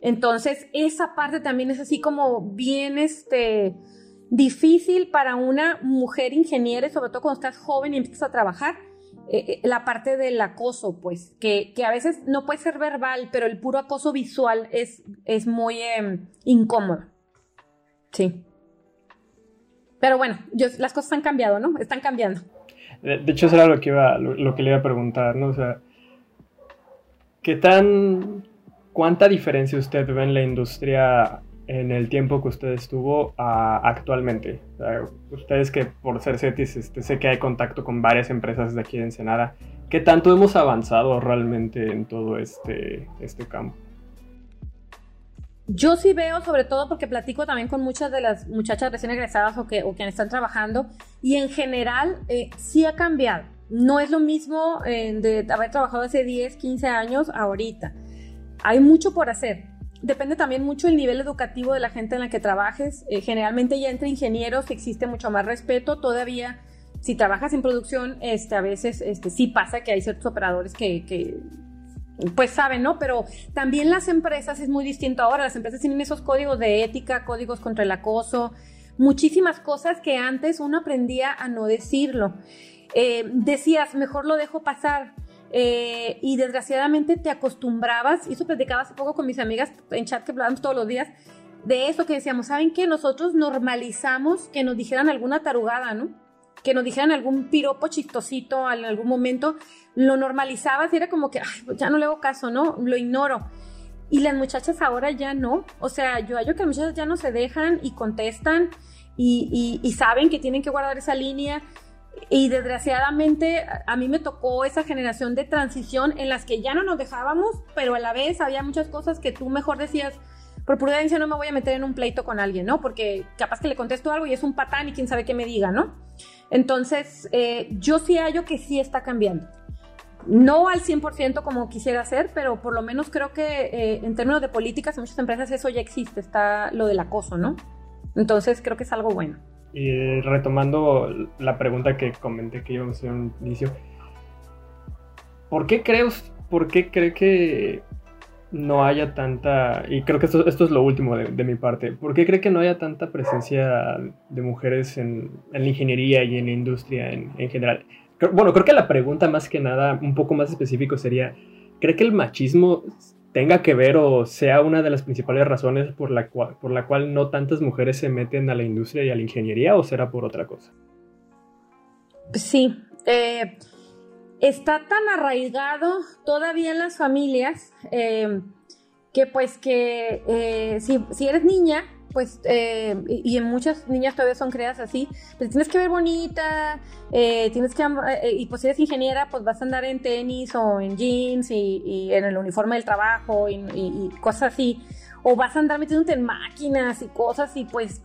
B: Entonces, esa parte también es así como bien este, difícil para una mujer ingeniera, sobre todo cuando estás joven y empiezas a trabajar, eh, eh, la parte del acoso, pues, que, que, a veces no puede ser verbal, pero el puro acoso visual es, es muy em, incómodo. Sí. Pero bueno, las cosas han cambiado, ¿no? Están cambiando.
C: De, hecho, eso era lo que, iba, lo, que le iba a preguntar, ¿no? O sea, ¿qué tan... ¿Cuánta diferencia usted ve en la industria en el tiempo que usted estuvo actualmente? ustedes que por ser CETIS este, sé que hay contacto con varias empresas de aquí de Ensenada. ¿Qué tanto hemos avanzado realmente en todo este, este campo?
B: Yo sí veo, sobre todo porque platico también con muchas de las muchachas recién egresadas o, que, o quienes están trabajando, y en general eh, sí ha cambiado. No es lo mismo eh, de haber trabajado hace 10, 15 años ahorita. hay mucho por hacer. Depende también mucho el nivel educativo de la gente en la que trabajes. Eh, generalmente ya entre ingenieros existe mucho más respeto. Todavía, si trabajas en producción, este, a veces este, sí pasa que hay ciertos operadores que, que pues saben, ¿no? Pero también las empresas es muy distinto ahora. Las empresas tienen esos códigos de ética, códigos contra el acoso, muchísimas cosas que antes uno aprendía a no decirlo. Eh, decías, mejor lo dejo pasar. Eh, y desgraciadamente te acostumbrabas, y eso platicaba hace poco con mis amigas en chat que hablábamos todos los días, de eso que decíamos, ¿saben qué? Nosotros normalizamos que nos dijeran alguna tarugada, ¿no? Que nos dijeran algún piropo chistosito en algún momento, lo normalizabas y era como que, Ay, pues ya no le hago caso, ¿no? Lo ignoro. Y las muchachas ahora ya no. O sea, yo hallo que las muchachas ya no se dejan y contestan y, y saben que tienen que guardar esa línea y desgraciadamente a mí me tocó esa generación de transición en las que ya no nos dejábamos, pero a la vez había muchas cosas que tú mejor decías, por prudencia no me voy a meter en un pleito con alguien, ¿no? Porque capaz que le contesto algo y es un patán y quién sabe qué me diga, ¿no? Entonces, eh, yo sí hallo que sí está cambiando. No al 100% como quisiera ser, pero por lo menos creo que eh, en términos de políticas en muchas empresas eso ya existe, está lo del acoso, ¿no? Entonces creo que es algo bueno.
C: Y retomando la pregunta que comenté que íbamos a hacer un inicio, ¿por qué crees, por qué cree que no haya tanta, y creo que esto, esto es lo último de, mi parte, ¿por qué cree que no haya tanta presencia de mujeres en, la ingeniería y en la industria en, en general? Bueno, creo que la pregunta más que nada, un poco más específico sería, ¿cree que el machismo tenga que ver o sea una de las principales razones por la, cual, por la cual no tantas mujeres se meten a la industria y a la ingeniería o será por otra cosa?
B: Sí, eh, está tan arraigado todavía en las familias eh, que pues que eh, si, si, eres niña, pues, eh, y, en muchas niñas todavía son creadas así, pues tienes que ver bonita, eh, tienes que, eh, y pues si eres ingeniera, pues vas a andar en tenis o en jeans y, en el uniforme del trabajo y, y, cosas así, o vas a andar metiéndote en máquinas y cosas y pues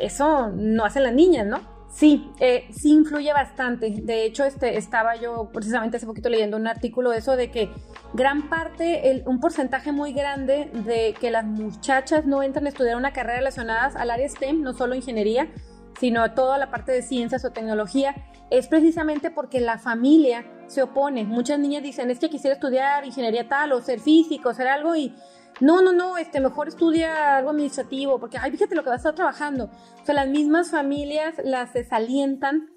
B: eso no hacen las niñas, ¿no? Sí, eh, sí influye bastante. De hecho, este, estaba yo precisamente hace poquito leyendo un artículo de eso, de que gran parte, un porcentaje muy grande de que las muchachas no entran a estudiar una carrera relacionada al área STEM, no solo ingeniería, sino toda la parte de ciencias o tecnología, es precisamente porque la familia se opone. Muchas niñas dicen, es que quisiera estudiar ingeniería tal o ser físico, ser algo y no, no, no, este, mejor estudia algo administrativo, porque, ay, fíjate lo que vas a estar trabajando. O sea, las mismas familias las desalientan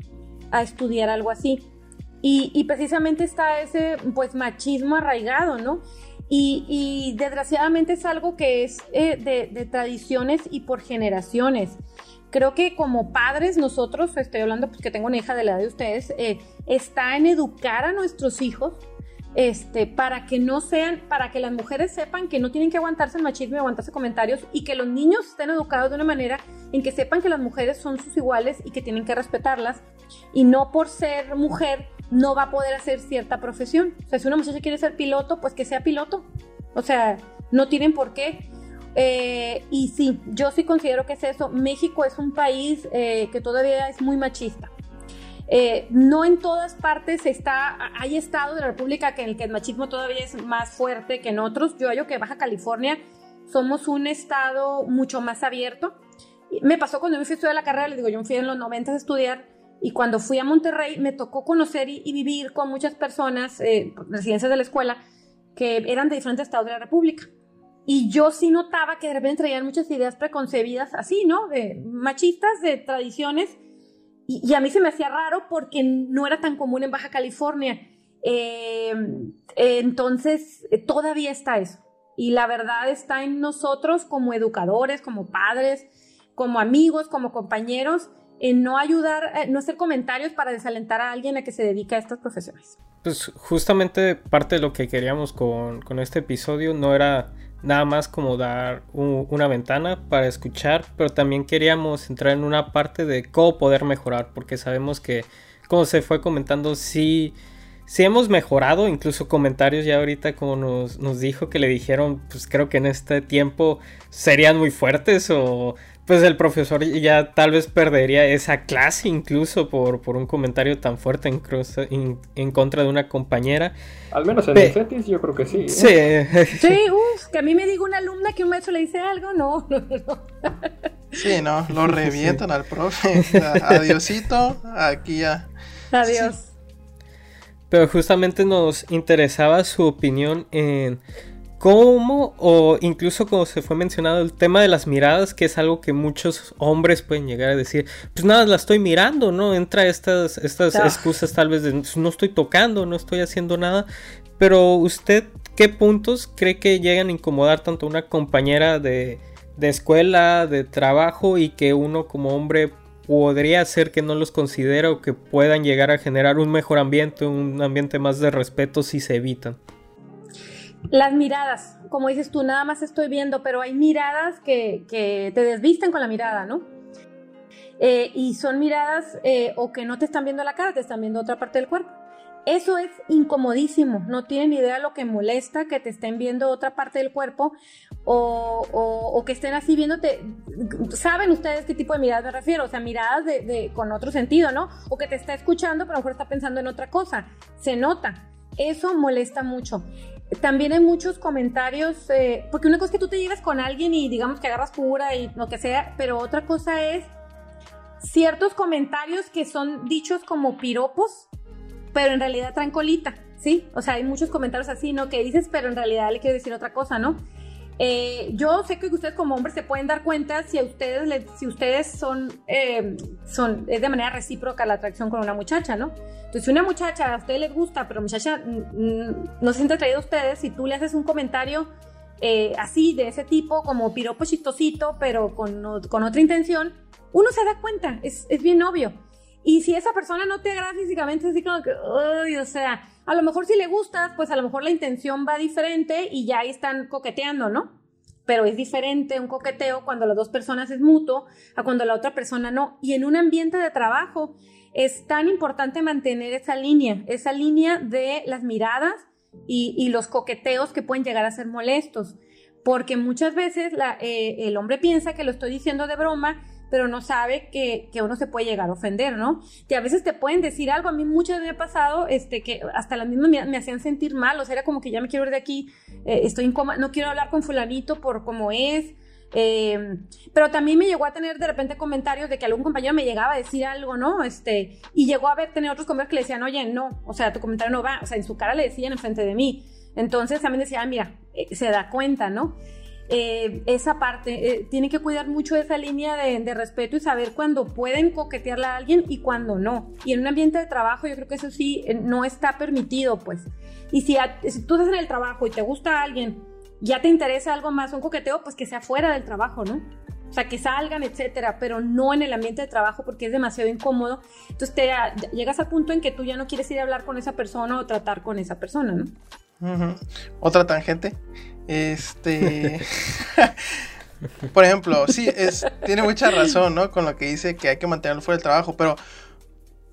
B: a estudiar algo así. Y, precisamente está ese, pues, machismo arraigado, ¿no? Y, desgraciadamente es algo que es eh, de, tradiciones y por generaciones. Creo que como padres nosotros, estoy hablando pues que tengo una hija de la edad de ustedes, eh, está en educar a nuestros hijos este, para que no sean, para que las mujeres sepan que no tienen que aguantarse el machismo y aguantarse comentarios y que los niños estén educados de una manera en que sepan que las mujeres son sus iguales y que tienen que respetarlas y no por ser mujer no va a poder hacer cierta profesión. O sea, si una muchacha quiere ser piloto, pues que sea piloto. O sea, no tienen por qué. Eh, y sí, yo sí considero que es eso. México es un país eh, que todavía es muy machista. Eh, no en todas partes está, hay estados de la República que en el que el machismo todavía es más fuerte que en otros. Yo hallo que Baja California somos un estado mucho más abierto. Me pasó cuando me fui a estudiar la carrera, les digo, yo fui en los 90 a estudiar y cuando fui a Monterrey me tocó conocer y, vivir con muchas personas, eh, residencias de la escuela, que eran de diferentes estados de la República. Y yo sí notaba que de repente traían muchas ideas preconcebidas así, ¿no? De machistas, de tradiciones y, a mí se me hacía raro porque no era tan común en Baja California. Eh, entonces, todavía está eso. Y la verdad está en nosotros como educadores, como padres, como amigos, como compañeros, en no ayudar, no hacer comentarios para desalentar a alguien a que se dedique a estas profesiones.
D: Pues justamente parte de lo que queríamos con, con este episodio no era nada más como dar una ventana para escuchar, pero también queríamos entrar en una parte de cómo poder mejorar, porque sabemos que, como se fue comentando, sí, sí hemos mejorado, incluso comentarios ya ahorita como nos, dijo que le dijeron, pues creo que en este tiempo serían muy fuertes o pues el profesor ya tal vez perdería esa clase incluso por, por un comentario tan fuerte en, en, contra de una compañera.
C: Al menos en el CETIS yo creo que sí.
D: ¿eh?
B: Sí. sí, uff, que a mí me diga una alumna que un maestro le dice algo, no, [LAUGHS] no, no.
A: Sí, no, [LAUGHS] lo revientan al profe. Adiosito, aquí ya.
B: Adiós.
D: Pero justamente nos interesaba su opinión en cómo, o incluso como se fue mencionado, el tema de las miradas, que es algo que muchos hombres pueden llegar a decir, pues nada, la estoy mirando, ¿no? Entra estas, estas ah. excusas tal vez de pues, no estoy tocando, no estoy haciendo nada, pero usted, ¿qué puntos cree que llegan a incomodar tanto a una compañera de, de escuela, de trabajo y que uno como hombre podría ser que no los considera o que puedan llegar a generar un mejor ambiente, un ambiente más de respeto si se evitan?
B: Las miradas, como dices tú, nada más estoy viendo, pero hay miradas que, te desvisten con la mirada, ¿no? Eh, y son miradas eh, o que no te están viendo la cara, te están viendo otra parte del cuerpo. Eso es incomodísimo, no tienen idea lo que molesta que te estén viendo otra parte del cuerpo o, que estén así viéndote. Saben ustedes qué tipo de miradas me refiero, o sea, miradas de, con otro sentido, ¿no? O que te está escuchando, pero a lo mejor está pensando en otra cosa. Se nota. Eso molesta mucho. También hay muchos comentarios, eh, porque una cosa es que tú te llevas con alguien y digamos que agarras cura y lo que sea, pero otra cosa es ciertos comentarios que son dichos como piropos, pero en realidad traen colita, ¿sí? O sea, hay muchos comentarios así, ¿no? Que dices, pero en realidad le quiero decir otra cosa, ¿no? Eh, yo sé que ustedes como hombres se pueden dar cuenta si a ustedes, si ustedes son, eh, son, es de manera recíproca la atracción con una muchacha, ¿no? Entonces, si una muchacha a ustedes les gusta, pero muchacha no se siente atraída a ustedes, si tú le haces un comentario eh, así, de ese tipo, como piropo chistosito, pero con, con otra intención, uno se da cuenta, es, es bien obvio. Y si esa persona no te agrada físicamente, así como que, uy, o sea, a lo mejor si le gustas, pues a lo mejor la intención va diferente y ya ahí están coqueteando, ¿no? Pero es diferente un coqueteo cuando las dos personas es mutuo a cuando la otra persona no. Y en un ambiente de trabajo es tan importante mantener esa línea, esa línea de las miradas y, los coqueteos que pueden llegar a ser molestos. Porque muchas veces eh, el hombre piensa que lo estoy diciendo de broma pero no sabe que, uno se puede llegar a ofender, ¿no? Que a veces te pueden decir algo, a mí muchas me ha pasado, este, que hasta las mismas me, hacían sentir mal, o sea, era como que ya me quiero ir de aquí, eh, estoy incómoda, no quiero hablar con fulanito por cómo es, eh, pero también me llegó a tener de repente comentarios de que algún compañero me llegaba a decir algo, ¿no? Este, y llegó a tener otros compañeros que le decían, oye, no, o sea, tu comentario no va, o sea, en su cara le decían enfrente de mí. Entonces también decía, ah, mira, eh, se da cuenta, ¿no? Eh, esa parte, eh, tiene que cuidar mucho esa línea de, respeto y saber cuándo pueden coquetearle a alguien y cuándo no. Y en un ambiente de trabajo yo creo que eso sí eh, no está permitido, pues. Y si, tú estás en el trabajo y te gusta a alguien, ya te interesa algo más, un coqueteo, pues que sea fuera del trabajo, ¿no? O sea, que salgan, etcétera, pero no en el ambiente de trabajo porque es demasiado incómodo. Entonces te, llegas al punto en que tú ya no quieres ir a hablar con esa persona o tratar con esa persona, ¿no?
A: Otra tangente. Este. [LAUGHS] Por ejemplo, sí, es, tiene mucha razón, ¿no? Con lo que dice que hay que mantenerlo fuera del trabajo, pero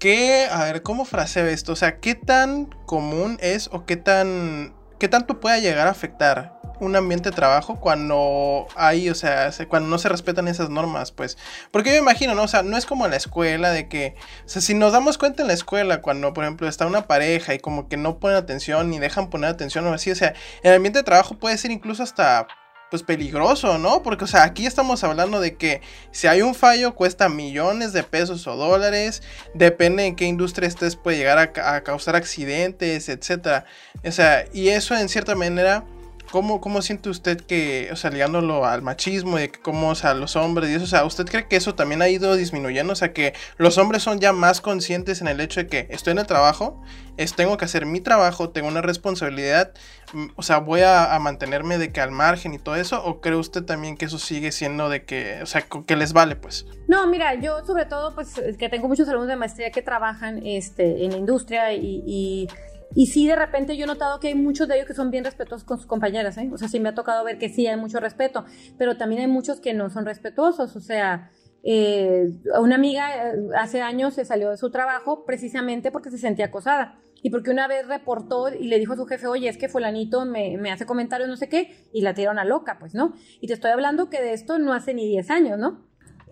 A: ¿qué, a ver, cómo fraseo esto? O sea, ¿qué tan común es o qué tan, qué tanto puede llegar a afectar un ambiente de trabajo cuando hay, o sea, cuando no se respetan esas normas, pues. Porque yo me imagino, ¿no? O sea, no es como en la escuela de que, o sea, si nos damos cuenta en la escuela cuando, por ejemplo, está una pareja y como que no ponen atención ni dejan poner atención o así, o sea, el ambiente de trabajo puede ser incluso hasta pues peligroso, ¿no? Porque, o sea, aquí estamos hablando de que si hay un fallo cuesta millones de pesos o dólares, depende en qué industria estés, puede llegar a, a causar accidentes, etcétera. O sea, y eso en cierta manera ¿Cómo, ¿Cómo siente usted que, o sea, ligándolo al machismo de cómo, o sea, los hombres y eso, o sea, ¿usted cree que eso también ha ido disminuyendo? O sea, que los hombres son ya más conscientes en el hecho de que estoy en el trabajo, es, tengo que hacer mi trabajo, tengo una responsabilidad, mm, o sea, voy a, mantenerme de que al margen y todo eso, o cree usted también que eso sigue siendo de que, o sea, que les vale, pues?
B: No, mira, yo sobre todo, pues, que tengo muchos alumnos de maestría que trabajan este, en la industria y sí, de repente yo he notado que hay muchos de ellos que son bien respetuosos con sus compañeras, ¿eh? O sea, sí me ha tocado ver que sí hay mucho respeto, pero también hay muchos que no son respetuosos, o sea, eh, una amiga eh, hace años se salió de su trabajo precisamente porque se sentía acosada y porque una vez reportó y le dijo a su jefe, oye, es que fulanito me, me hace comentarios no sé qué, y la tiraron a loca, pues, ¿no? Y te estoy hablando que de esto no hace ni 10 años, ¿no?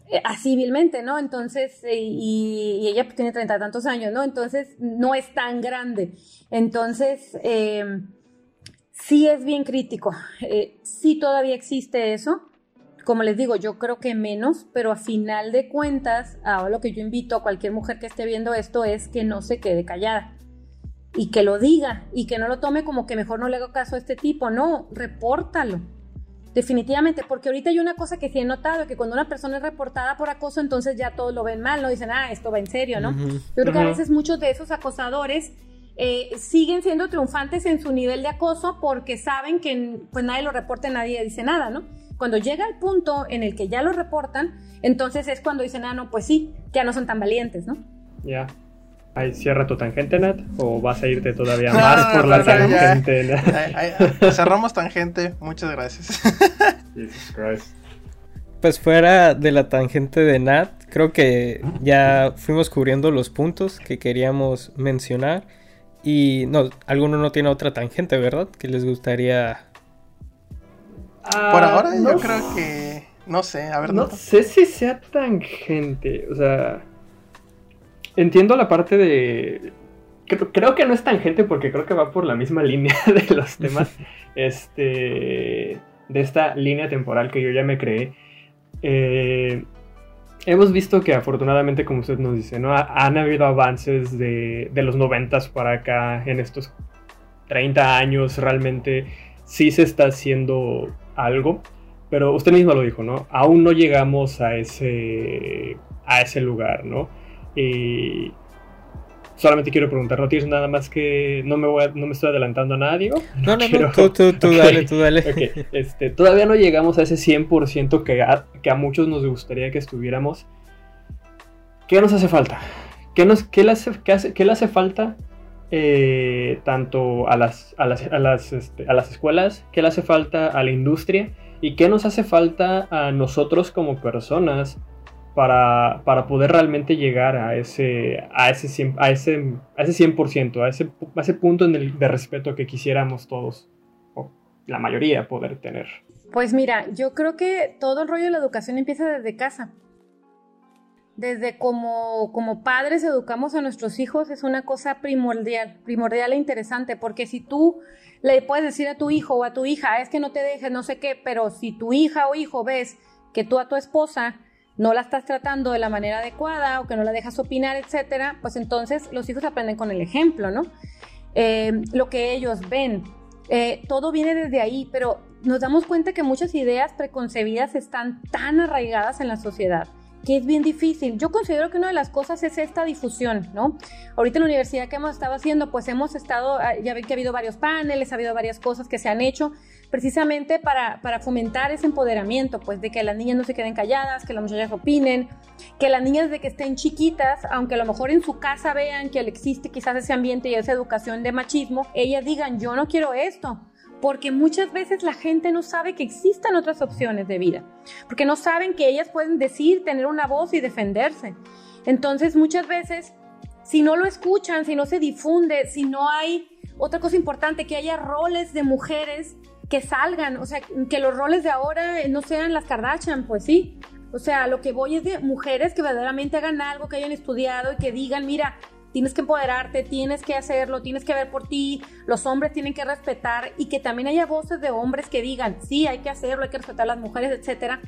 B: Eh, así civilmente, ¿no? Entonces, eh, y, ella pues, tiene treinta tantos años, ¿no? Entonces, no es tan grande. Entonces, em, sí es bien crítico. Eh, sí todavía existe eso. Como les digo, yo creo que menos, pero a final de cuentas, ahora lo que yo invito a cualquier mujer que esté viendo esto es que no se quede callada y que lo diga y que no lo tome como que mejor no le hago caso a este tipo, no, repórtalo Definitivamente, porque ahorita hay una cosa que sí he notado, que cuando una persona es reportada por acoso, entonces ya todos lo ven mal, ¿no? Dicen, ah, esto va en serio, ¿no? Yo creo que a veces muchos de esos acosadores eh, siguen siendo triunfantes en su nivel de acoso porque saben que pues nadie lo reporta, nadie dice nada, ¿no? Cuando llega el punto en el que ya lo reportan, entonces es cuando dicen, ah, no, pues sí, ya no son tan valientes, ¿no?
C: Ya. Ahí cierra tu tangente, Nat, o vas a irte todavía más por la tangente.
A: cerramos tangente, muchas gracias. [LAUGHS]
D: Pues fuera de la tangente de Nat, creo que ya fuimos cubriendo los puntos que queríamos mencionar. Y no, alguno no tiene otra tangente, ¿verdad? Que les gustaría.
A: Ah, por ahora yo creo que. No sé, a ver.
C: No sé si sea tangente. O sea. Entiendo la parte de. Creo, que no es tangente porque creo que va por la misma [LAUGHS] línea de los temas. [LAUGHS] este. De esta línea temporal que yo ya me creé. Eh, hemos visto que afortunadamente, como usted nos dice, ¿no? han habido avances de, de los noventas para acá en estos 30 años. Realmente sí se está haciendo algo. Pero usted mismo lo dijo, ¿no? Aún no llegamos a ese, a ese lugar, ¿no? Y solamente quiero preguntar, ¿no tienes nada más que... No me, voy no me estoy adelantando a nada, digo?
D: No, no, no, tú, tú, tú dale, tú dale.
C: Este, todavía no llegamos a ese 100% que a, que a muchos nos gustaría que estuviéramos. ¿Qué nos hace falta? ¿Qué, nos, qué, le, hace, qué, hace, qué le hace falta eh, tanto a las, a, las, a, las, este, a las escuelas? ¿Qué le hace falta a la industria? ¿Y qué nos hace falta a nosotros como personas para, para, poder realmente llegar a ese, a ese, 100%, a ese, a ese, 100%, a ese, a ese punto en el, de respeto que quisiéramos todos, o la mayoría, poder tener.
B: Pues mira, yo creo que todo el rollo de la educación empieza desde casa. Desde como, como padres educamos a nuestros hijos es una cosa primordial, primordial e interesante, porque si tú le puedes decir a tu hijo o a tu hija, es que no te dejes, no sé qué, pero si tu hija o hijo ves que tú a tu esposa no la estás tratando de la manera adecuada o que no la dejas opinar, etcétera, pues entonces los hijos aprenden con el ejemplo, ¿no? Eh, lo que ellos ven. Eh, todo viene desde ahí, pero nos damos cuenta que muchas ideas preconcebidas están tan arraigadas en la sociedad que es bien difícil. Yo considero que una de las cosas es esta difusión, ¿no? Ahorita en la universidad que hemos estado haciendo, pues hemos estado, ah, ya ven que ha habido varios paneles, ha habido varias cosas que se han hecho precisamente para, para fomentar ese empoderamiento, pues de que las niñas no se queden calladas, que las muchachas opinen, que las niñas de que estén chiquitas, aunque a lo mejor en su casa vean que existe quizás ese ambiente y esa educación de machismo, ellas digan, yo no quiero esto porque muchas veces la gente no sabe que existan otras opciones de vida, porque no saben que ellas pueden decir, tener una voz y defenderse. Entonces muchas veces, si no lo escuchan, si no se difunde, si no hay otra cosa importante, que haya roles de mujeres que salgan, o sea, que los roles de ahora no sean las Kardashian, pues sí. O sea, lo que voy es de mujeres que verdaderamente hagan algo, que hayan estudiado y que digan, mira, tienes que empoderarte, tienes que hacerlo, tienes que ver por ti, los hombres tienen que respetar y que también haya voces de hombres que digan, sí, hay que hacerlo, hay que respetar a las mujeres, etcétera.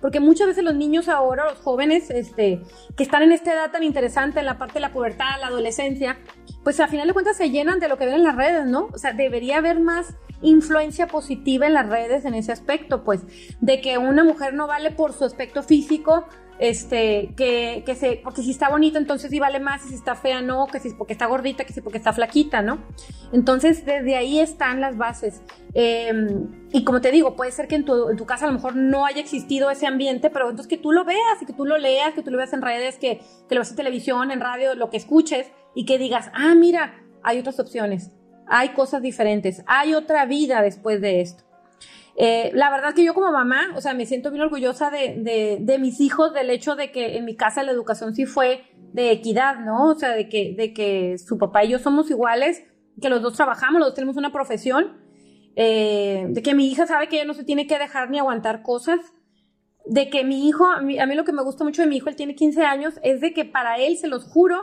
B: Porque muchas veces los niños ahora, los jóvenes, este, que están en esta edad tan interesante, en la parte de la pubertad, la adolescencia, pues al final de cuentas se llenan de lo que ven en las redes, ¿no? O sea, debería haber más influencia positiva en las redes en ese aspecto, pues, de que una mujer no vale por su aspecto físico, este, que, que se, porque si está bonita entonces sí vale más, y si está fea no, que si porque está gordita, que si porque está flaquita, ¿no? Entonces desde ahí están las bases. Em, y como te digo, puede ser que en tu, en tu, casa a lo mejor no haya existido ese ambiente, pero entonces que tú lo veas y que tú lo leas, que tú lo veas en redes, que, que lo veas en televisión, en radio, lo que escuches y que digas, ah, mira, hay otras opciones, hay cosas diferentes, hay otra vida después de esto. Eh, la verdad que yo como mamá, o sea, me siento bien orgullosa de, de, mis hijos, del hecho de que en mi casa la educación sí fue de equidad, ¿no? O sea, de que, de que su papá y yo somos iguales, que los dos trabajamos, los dos tenemos una profesión, eh, de que mi hija sabe que ella no se tiene que dejar ni aguantar cosas. de que mi hijo, a mí, a mí, lo que me gusta mucho de mi hijo, él tiene 15 años, es de que para él, se los juro,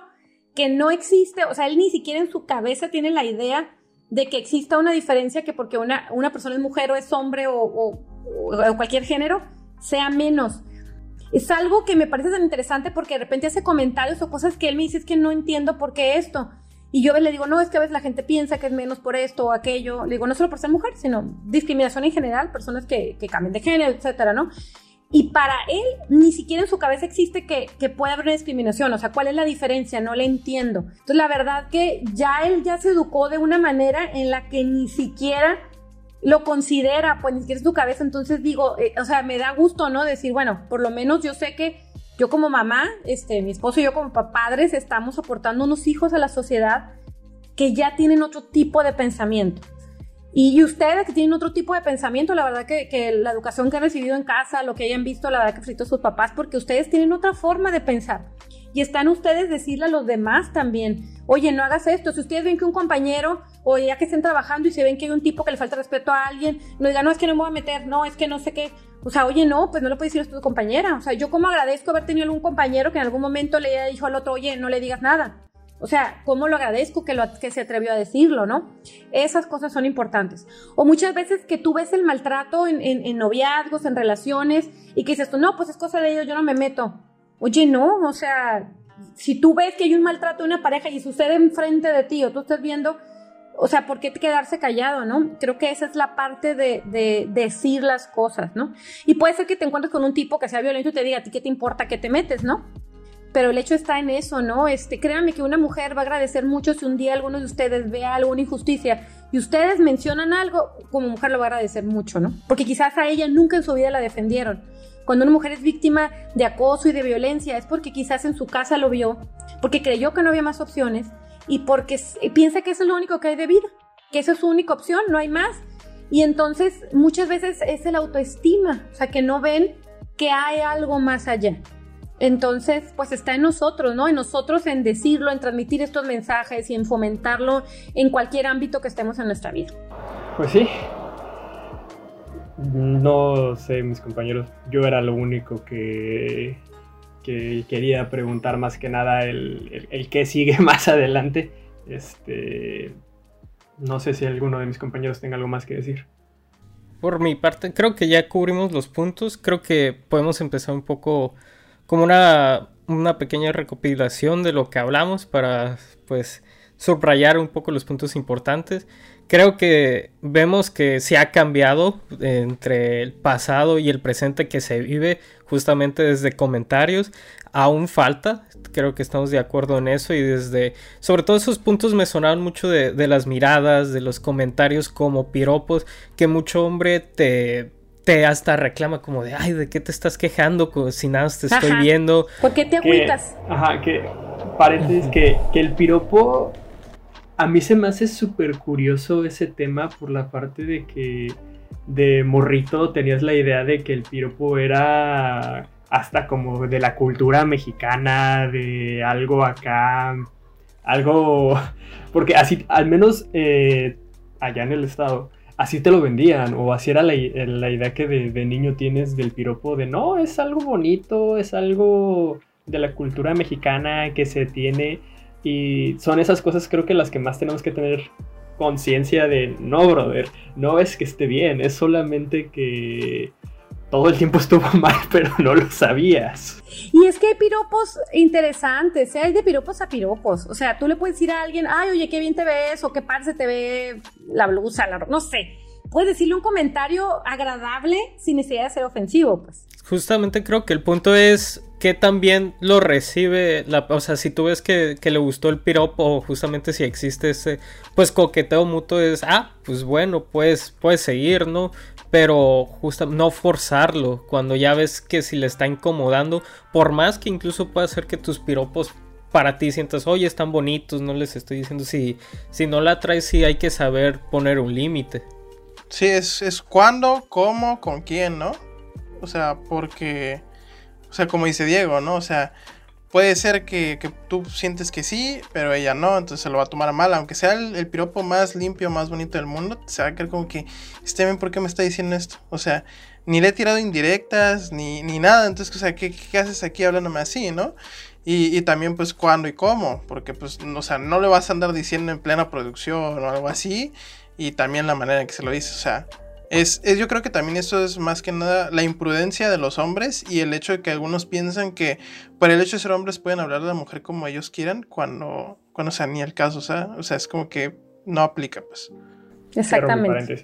B: que no existe, o sea, él ni siquiera en su cabeza tiene la idea de que exista una diferencia que porque una, una persona es mujer o es hombre o, cualquier género, sea menos. Es algo que me parece tan interesante porque de repente hace comentarios o cosas que él me dice es que no entiendo por qué esto. Y yo le digo, no, es que a veces la gente piensa que es menos por esto o aquello. Le digo, no solo por ser mujer, sino discriminación en general, personas que, que de género, etcétera, ¿no? Y para él, ni siquiera en su cabeza existe que, que pueda haber una discriminación. O sea, ¿cuál es la diferencia? No le entiendo. Entonces, la verdad que ya él ya se educó de una manera en la que ni siquiera lo considera, pues ni siquiera es su cabeza. Entonces digo, eh, o sea, me da gusto, ¿no? Decir, bueno, por lo menos yo sé que yo como mamá, este, mi esposo y yo como padres estamos aportando unos hijos a la sociedad que ya tienen otro tipo de pensamiento. Y ustedes que tienen otro tipo de pensamiento, la verdad que, la educación que han recibido en casa, lo que hayan visto, la verdad que a sus papás, porque ustedes tienen otra forma de pensar. Y están ustedes decirle a los demás también, oye, no hagas esto. Si ustedes ven que un compañero, o ya que estén trabajando y se ven que hay un tipo que le falta respeto a alguien, no digan, no, es que no me voy a meter, no, es que no sé qué. O sea, oye, no, pues no lo puedes decir a tu compañera. O sea, yo como agradezco haber tenido algún compañero que en algún momento le dicho al otro, oye, no le digas nada. O sea, ¿cómo lo agradezco que, lo, que se atrevió a decirlo, no? Esas cosas son importantes. O muchas veces que tú ves el maltrato en, en, noviazgos, en relaciones, y que dices tú, no, pues es cosa de ellos, yo no me meto. Oye, no, o sea, si tú ves que hay un maltrato de una pareja y sucede enfrente de ti, o tú estás viendo, o sea, ¿por qué quedarse callado, no? Creo que esa es la parte de, de, decir las cosas, ¿no? Y puede ser que te encuentres con un tipo que sea violento y te diga, ¿a ti qué te importa que te metes, no? Pero el hecho está en eso, ¿no? Este, créanme que una mujer va a agradecer mucho si un día alguno de ustedes ve alguna injusticia y ustedes mencionan algo, como mujer lo va a agradecer mucho, ¿no? Porque quizás a ella nunca en su vida la defendieron. Cuando una mujer es víctima de acoso y de violencia es porque quizás en su casa lo vio, porque creyó que no había más opciones y porque piensa que eso es lo único que hay de vida, que esa es su única opción, no hay más. Y entonces muchas veces es el autoestima, o sea, que no ven que hay algo más allá. Entonces, pues está en nosotros, ¿no? En nosotros en decirlo, en transmitir estos mensajes y en fomentarlo en cualquier ámbito que estemos en nuestra vida.
C: Pues sí. No sé, mis compañeros, yo era lo único que, que quería preguntar más que nada el, el, qué sigue [LAUGHS] más adelante. Este, no sé si alguno de mis compañeros tenga algo más que decir.
D: Por mi parte, creo que ya cubrimos los puntos. Creo que podemos empezar un poco como una, una pequeña recopilación de lo que hablamos para pues subrayar un poco los puntos importantes. Creo que vemos que se ha cambiado entre el pasado y el presente que se vive justamente desde comentarios. Aún falta, creo que estamos de acuerdo en eso y desde, sobre todo esos puntos me sonaron mucho de, de las miradas, de los comentarios como piropos, que mucho hombre te, te hasta reclama como de, ay, ¿de qué te estás quejando? Si nada te estoy viendo.
B: ¿Por qué te agüitas?
C: ajá, que paréntesis, que, que el piropo, a mí se me hace súper curioso ese tema por la parte de que de morrito tenías la idea de que el piropo era hasta como de la cultura mexicana, de algo acá, algo, [LAUGHS] porque así, al menos eh, allá en el estado, así te lo vendían, o así era la, idea que de, niño tienes del piropo de no, es algo bonito, es algo de la cultura mexicana que se tiene, y son esas cosas creo que las que más tenemos que tener conciencia de no, brother, no es que esté bien, es solamente que todo el tiempo estuvo [LAUGHS] mal, pero no lo sabías.
B: Y es que hay piropos interesantes, ¿eh? hay de piropos a piropos. O sea, tú le puedes decir a alguien, ay, oye, qué bien te ves, o qué par se te ve la blusa, la... no sé. Puedes decirle un comentario agradable sin necesidad de ser ofensivo, pues.
D: Justamente creo que el punto es que también lo recibe, la, o sea, si tú ves que, que, le gustó el piropo, justamente si existe ese, pues coqueteo mutuo es, ah, pues bueno, pues puedes seguir, ¿no? Pero justo no forzarlo cuando ya ves que si le está incomodando, por más que incluso pueda hacer que tus piropos para ti sientas, oye, están bonitos, no les estoy diciendo si, si no la traes, sí hay que saber poner un límite.
A: Sí, es, es cuándo, cómo, con quién, ¿no? O sea, porque, o sea, como dice Diego, ¿no? O sea, puede ser que, tú sientes que sí, pero ella no, entonces se lo va a tomar a mal, aunque sea el, piropo más limpio, más bonito del mundo, se va a creer como que, este bien, ¿por qué me está diciendo esto? O sea, ni le he tirado indirectas, ni, ni nada, entonces, o sea, ¿qué, ¿qué, haces aquí hablándome así, no? Y, y, también, pues, cuándo y cómo, porque, pues, o sea, no le vas a andar diciendo en plena producción o algo así, y también la manera en que se lo dice, o sea, es, yo creo que también eso es más que nada la imprudencia de los hombres y el hecho de que algunos piensan que por el hecho de ser hombres pueden hablar de la mujer como ellos quieran cuando, cuando sea ni el caso, o sea, o sea, es como que no aplica, pues.
B: Exactamente.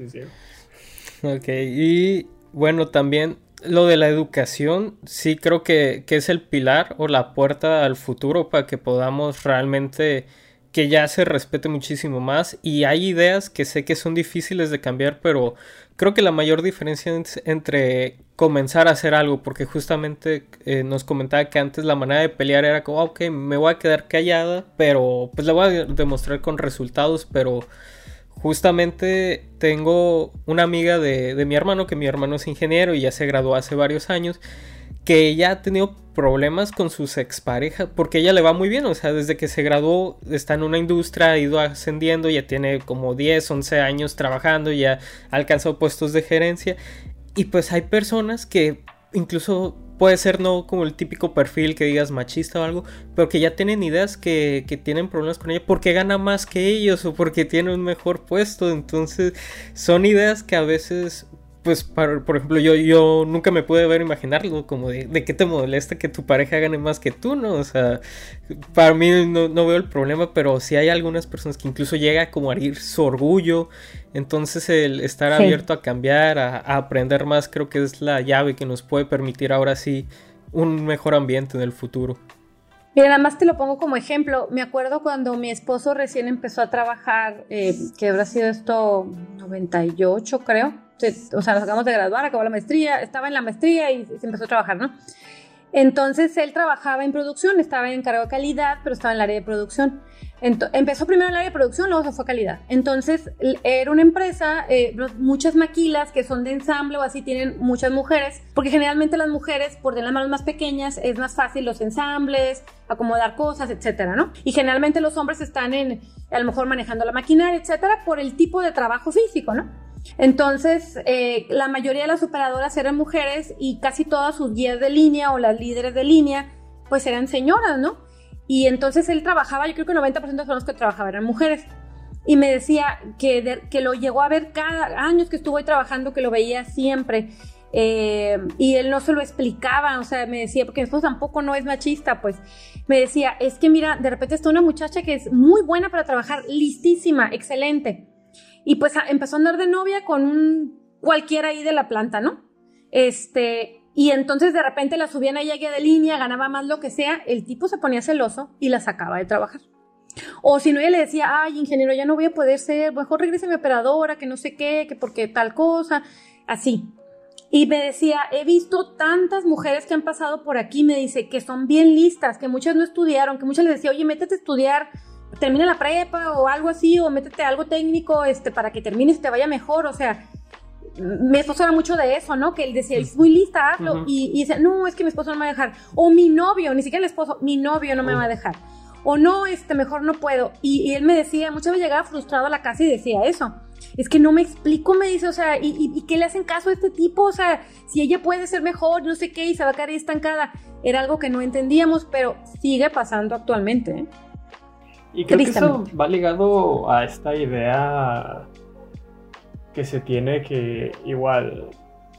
D: Ok, y bueno, también lo de la educación, sí creo que, que es el pilar o la puerta al futuro para que podamos realmente que ya se respete muchísimo más y hay ideas que sé que son difíciles de cambiar, pero creo que la mayor diferencia entre comenzar a hacer algo, porque justamente eh, nos comentaba que antes la manera de pelear era como, ok, me voy a quedar callada, pero pues la voy a demostrar con resultados, pero justamente tengo una amiga de, de mi hermano, que mi hermano es ingeniero y ya se graduó hace varios años, que ella ha tenido problemas con sus exparejas, porque ella le va muy bien, o sea, desde que se graduó está en una industria, ha ido ascendiendo, ya tiene como 10, 11 años trabajando, ya ha alcanzado puestos de gerencia, y pues hay personas que incluso puede ser no como el típico perfil que digas machista o algo, pero que ya tienen ideas que, que, tienen problemas con ella porque gana más que ellos o porque tiene un mejor puesto. Entonces son ideas que a veces pues, por ejemplo, yo, yo nunca me pude ver imaginarlo, como de, de qué te molesta que tu pareja gane más que tú, ¿no? O sea, para mí no, veo el problema, pero sí hay algunas personas que incluso llega como a herir su orgullo, entonces el estar abierto a cambiar, a, aprender más, creo que es la llave que nos puede permitir ahora sí un mejor ambiente en el futuro.
B: Mira, nada más te lo pongo como ejemplo. Me acuerdo cuando mi esposo recién empezó a trabajar, eh, que habrá sido esto 98, creo o sea, nos acabamos de graduar, acabó la maestría, estaba en la maestría y se empezó a trabajar, ¿no? Entonces él trabajaba en producción, estaba en encargado de calidad, pero estaba en el área de producción. Empezó primero el área de producción, luego se fue a calidad. Entonces era una empresa, eh, muchas maquilas que son de ensamble o así tienen muchas mujeres, porque generalmente las mujeres, por tener las manos más pequeñas, es más fácil los ensambles, acomodar cosas, etcétera, ¿no? Y generalmente los hombres están en, a lo mejor manejando la maquinaria, etcétera, por el tipo de trabajo físico, ¿no? Entonces, eh, la mayoría de las operadoras eran mujeres y casi todas sus guías de línea o las líderes de línea, pues eran señoras, ¿no? Y entonces él trabajaba, yo creo que el 90% de los que trabajaba eran mujeres. Y me decía que, que lo llegó a ver cada años que estuvo ahí trabajando, que lo veía siempre. Eh, y él no se lo explicaba, o sea, me decía, porque esposo tampoco no es machista, pues me decía, es que mira, de repente está una muchacha que es muy buena para trabajar, listísima, excelente y pues empezó a andar de novia con un cualquiera ahí de la planta, ¿no? Este, y entonces de repente la subían a ella de línea, ganaba más lo que sea, el tipo se ponía celoso y la sacaba de trabajar. O si no, ella le decía, ay, ingeniero, ya no voy a poder ser, mejor regrese a mi operadora, que no sé qué, que porque tal cosa, así. Y me decía, he visto tantas mujeres que han pasado por aquí, me dice, que son bien listas, que muchas no estudiaron, que muchas les decía, oye, métete a estudiar termina la prepa o algo así, o métete algo técnico este, para que termines y te vaya mejor, o sea, mi esposo era mucho de eso, ¿no? Que él decía, es muy lista, hazlo, y, y, dice, no, es que mi esposo no me va a dejar, o mi novio, ni siquiera el esposo, mi novio no me va a dejar, o no, este, mejor no puedo, y, él me decía, muchas veces llegaba frustrado a la casa y decía eso, es que no me explico, me dice, o sea, ¿y, y, qué le hacen caso a este tipo? O sea, si ella puede ser mejor, no sé qué, y se va a quedar estancada. Era algo que no entendíamos, pero sigue pasando actualmente. ¿eh?
C: Y creo que eso va ligado a esta idea que se tiene que igual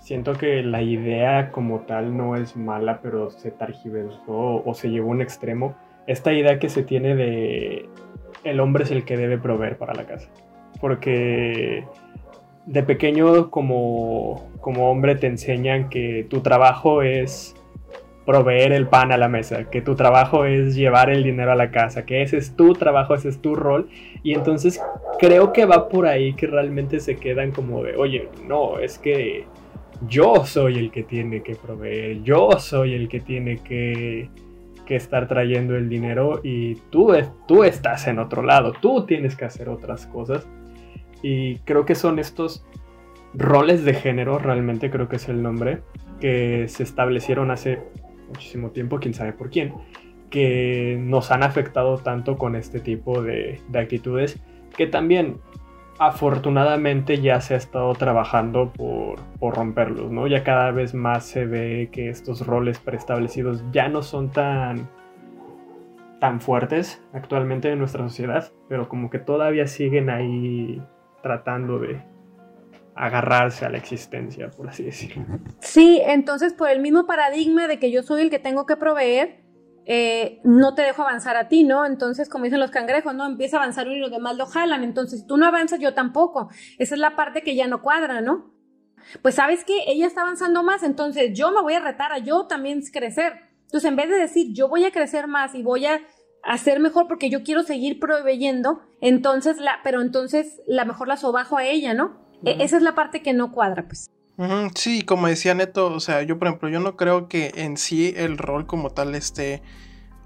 C: siento que la idea como tal no es mala, pero se targiversó o se llevó a un extremo. Esta idea que se tiene de el hombre es el que debe proveer para la casa. Porque de pequeño como, como hombre te enseñan que tu trabajo es proveer el pan a la mesa, que tu trabajo es llevar el dinero a la casa, que ese es tu trabajo, ese es tu rol. Y entonces creo que va por ahí que realmente se quedan como de, oye, no, es que yo soy el que tiene que proveer, yo soy el que tiene que, que estar trayendo el dinero y tú, tú estás en otro lado, tú tienes que hacer otras cosas. Y creo que son estos roles de género, realmente creo que es el nombre, que se establecieron hace muchísimo tiempo, quién sabe por quién, que nos han afectado tanto con este tipo de, actitudes, que también afortunadamente ya se ha estado trabajando por, por, romperlos, ¿no? Ya cada vez más se ve que estos roles preestablecidos ya no son tan tan fuertes actualmente en nuestra sociedad, pero como que todavía siguen ahí tratando de agarrarse a la existencia, por así decirlo.
B: Sí, entonces por el mismo paradigma de que yo soy el que tengo que proveer, eh, no te dejo avanzar a ti, ¿no? Entonces, como dicen los cangrejos, ¿no? Empieza a avanzar uno y los demás lo jalan. Entonces, si tú no avanzas, yo tampoco. Esa es la parte que ya no cuadra, ¿no? Pues sabes que ella está avanzando más, entonces yo me voy a retar a yo también crecer. Entonces, en vez de decir yo voy a crecer más y voy a hacer mejor porque yo quiero seguir proveyendo, entonces la, pero entonces la mejor la sobajo a ella, ¿no? E, esa es la parte que no cuadra, pues.
A: Sí, como decía Neto, o sea, yo por ejemplo, yo no creo que en sí el rol como tal esté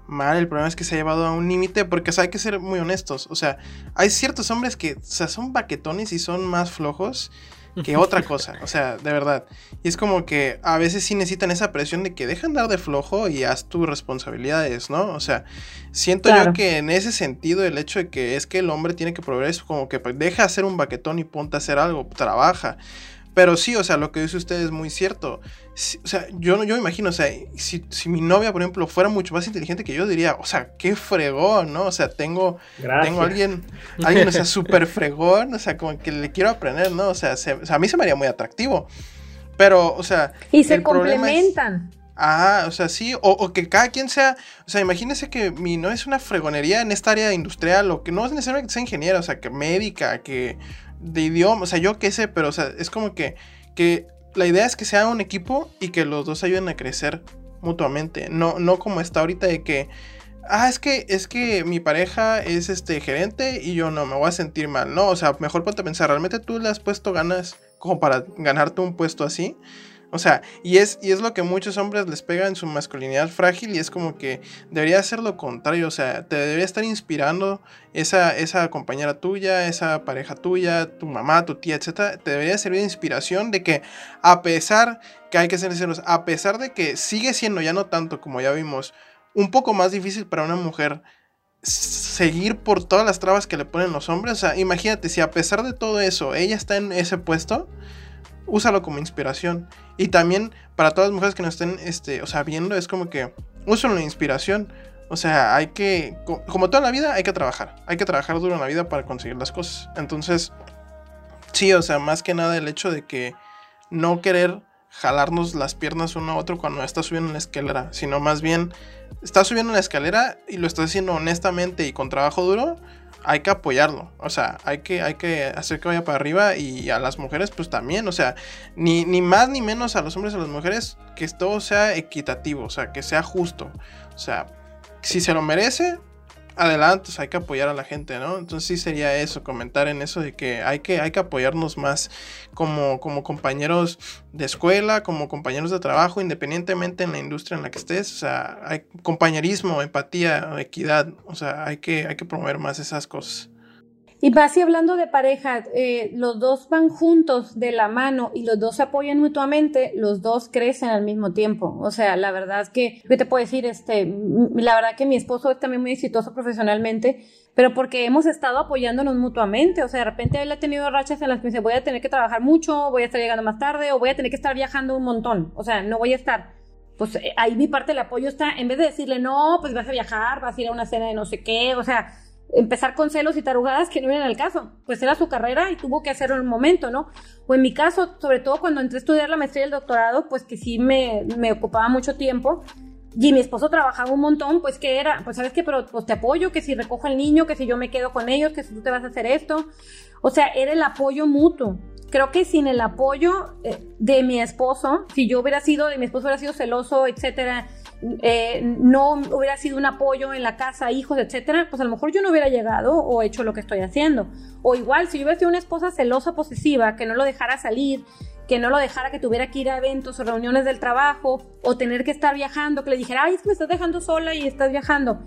A: mal, el problema es que se ha llevado a un límite, porque hay que ser muy honestos, o sea, hay ciertos hombres que, o sea, son baquetones y son más flojos, que otra cosa, o sea, de verdad. Y es como que a veces sí necesitan esa presión de que dejan dar de flojo y haz tus responsabilidades, ¿no? O sea, siento yo que en ese sentido el hecho de que es que el hombre tiene que proveer es como que deja hacer un baquetón y ponte a hacer algo, trabaja. Pero sí, o sea, lo que dice usted es muy cierto. o sea, yo, yo me imagino, o sea, si, mi novia, por ejemplo, fuera mucho más inteligente que yo, diría, o sea, qué fregón, ¿no? O sea, tengo, tengo alguien, alguien, o sea, súper fregón, o sea, como que le quiero aprender, ¿no? O sea, a mí se me haría muy atractivo. Pero, o sea...
B: Y se complementan.
A: Ah, o sea, sí, o, que cada quien sea, o sea, imagínese que mi no es una fregonería en esta área industrial, o que no es necesariamente que sea ingeniera, o sea, que médica, que de idioma, o sea, yo qué sé, pero o sea, es como que, que la idea es que sea un equipo y que los dos ayuden a crecer mutuamente, no, no como está ahorita de que, ah, es que, es que mi pareja es este gerente y yo no, me voy a sentir mal, no, o sea, mejor ponte a pensar, ¿realmente tú le has puesto ganas como para ganarte un puesto así? O sea, y es, y es lo que muchos hombres les pega en su masculinidad frágil y es como que debería ser lo contrario, o sea, te debería estar inspirando esa, esa compañera tuya, esa pareja tuya, tu mamá, tu tía, etcétera, te debería servir de inspiración de que a pesar que hay que ser sinceros, a pesar de que sigue siendo ya no tanto como ya vimos, un poco más difícil para una mujer seguir por todas las trabas que le ponen los hombres, o sea, imagínate si a pesar de todo eso ella está en ese puesto, úsalo como inspiración. Y también para todas las mujeres que nos estén, este, o sea, viendo, es como que úsalo de inspiración. O sea, hay que, como toda la vida, hay que trabajar. Hay que trabajar duro en la vida para conseguir las cosas. Entonces, sí, o sea, más que nada el hecho de que no querer jalarnos las piernas uno a otro cuando estás subiendo en la escalera, sino más bien estás subiendo en la escalera y lo estás haciendo honestamente y con trabajo duro, hay que apoyarlo. O sea, hay que, hay que hacer que vaya para arriba y a las mujeres pues también. O sea, ni, ni más ni menos a los hombres y a las mujeres, que todo sea equitativo, o sea, que sea justo. O sea, si se lo merece, adelante, hay que apoyar a la gente, ¿no? Entonces sí sería eso, comentar en eso de que hay que, hay que apoyarnos más como, como compañeros de escuela, como compañeros de trabajo, independientemente en la industria en la que estés, o sea, hay compañerismo, empatía, equidad, o sea, hay que, hay que promover más esas cosas.
B: Y así hablando de pareja, eh, los dos van juntos de la mano y los dos se apoyan mutuamente, los dos crecen al mismo tiempo. O sea, la verdad que, ¿qué te puedo decir? Este, la verdad que mi esposo es también muy exitoso profesionalmente, pero porque hemos estado apoyándonos mutuamente. O sea, de repente él ha tenido rachas en las que dice, voy a tener que trabajar mucho, voy a estar llegando más tarde o voy a tener que estar viajando un montón. O sea, no voy a estar pues eh, ahí mi parte del apoyo está, en vez de decirle, no, pues vas a viajar, vas a ir a una cena de no sé qué, o sea, empezar con celos y tarugadas que no eran al caso. Pues era su carrera y tuvo que hacerlo en el momento, ¿no? O en mi caso, sobre todo cuando entré a estudiar la maestría y el doctorado, pues que sí me, me ocupaba mucho tiempo. Y mi esposo trabajaba un montón, pues que era, pues sabes que, pero pues te apoyo, que si recojo al niño, que si yo me quedo con ellos, que si tú te vas a hacer esto. O sea, era el apoyo mutuo. Creo que sin el apoyo eh, de mi esposo, si yo hubiera sido, de mi esposo hubiera sido celoso, etcétera, eh, no hubiera sido un apoyo en la casa, hijos, etcétera, pues a lo mejor yo no hubiera llegado o hecho lo que estoy haciendo. O igual, si yo hubiera sido una esposa celosa, posesiva, que no lo dejara salir, que no lo dejara que tuviera que ir a eventos o reuniones del trabajo, o tener que estar viajando, que le dijera, ay, es que me estás dejando sola y estás viajando.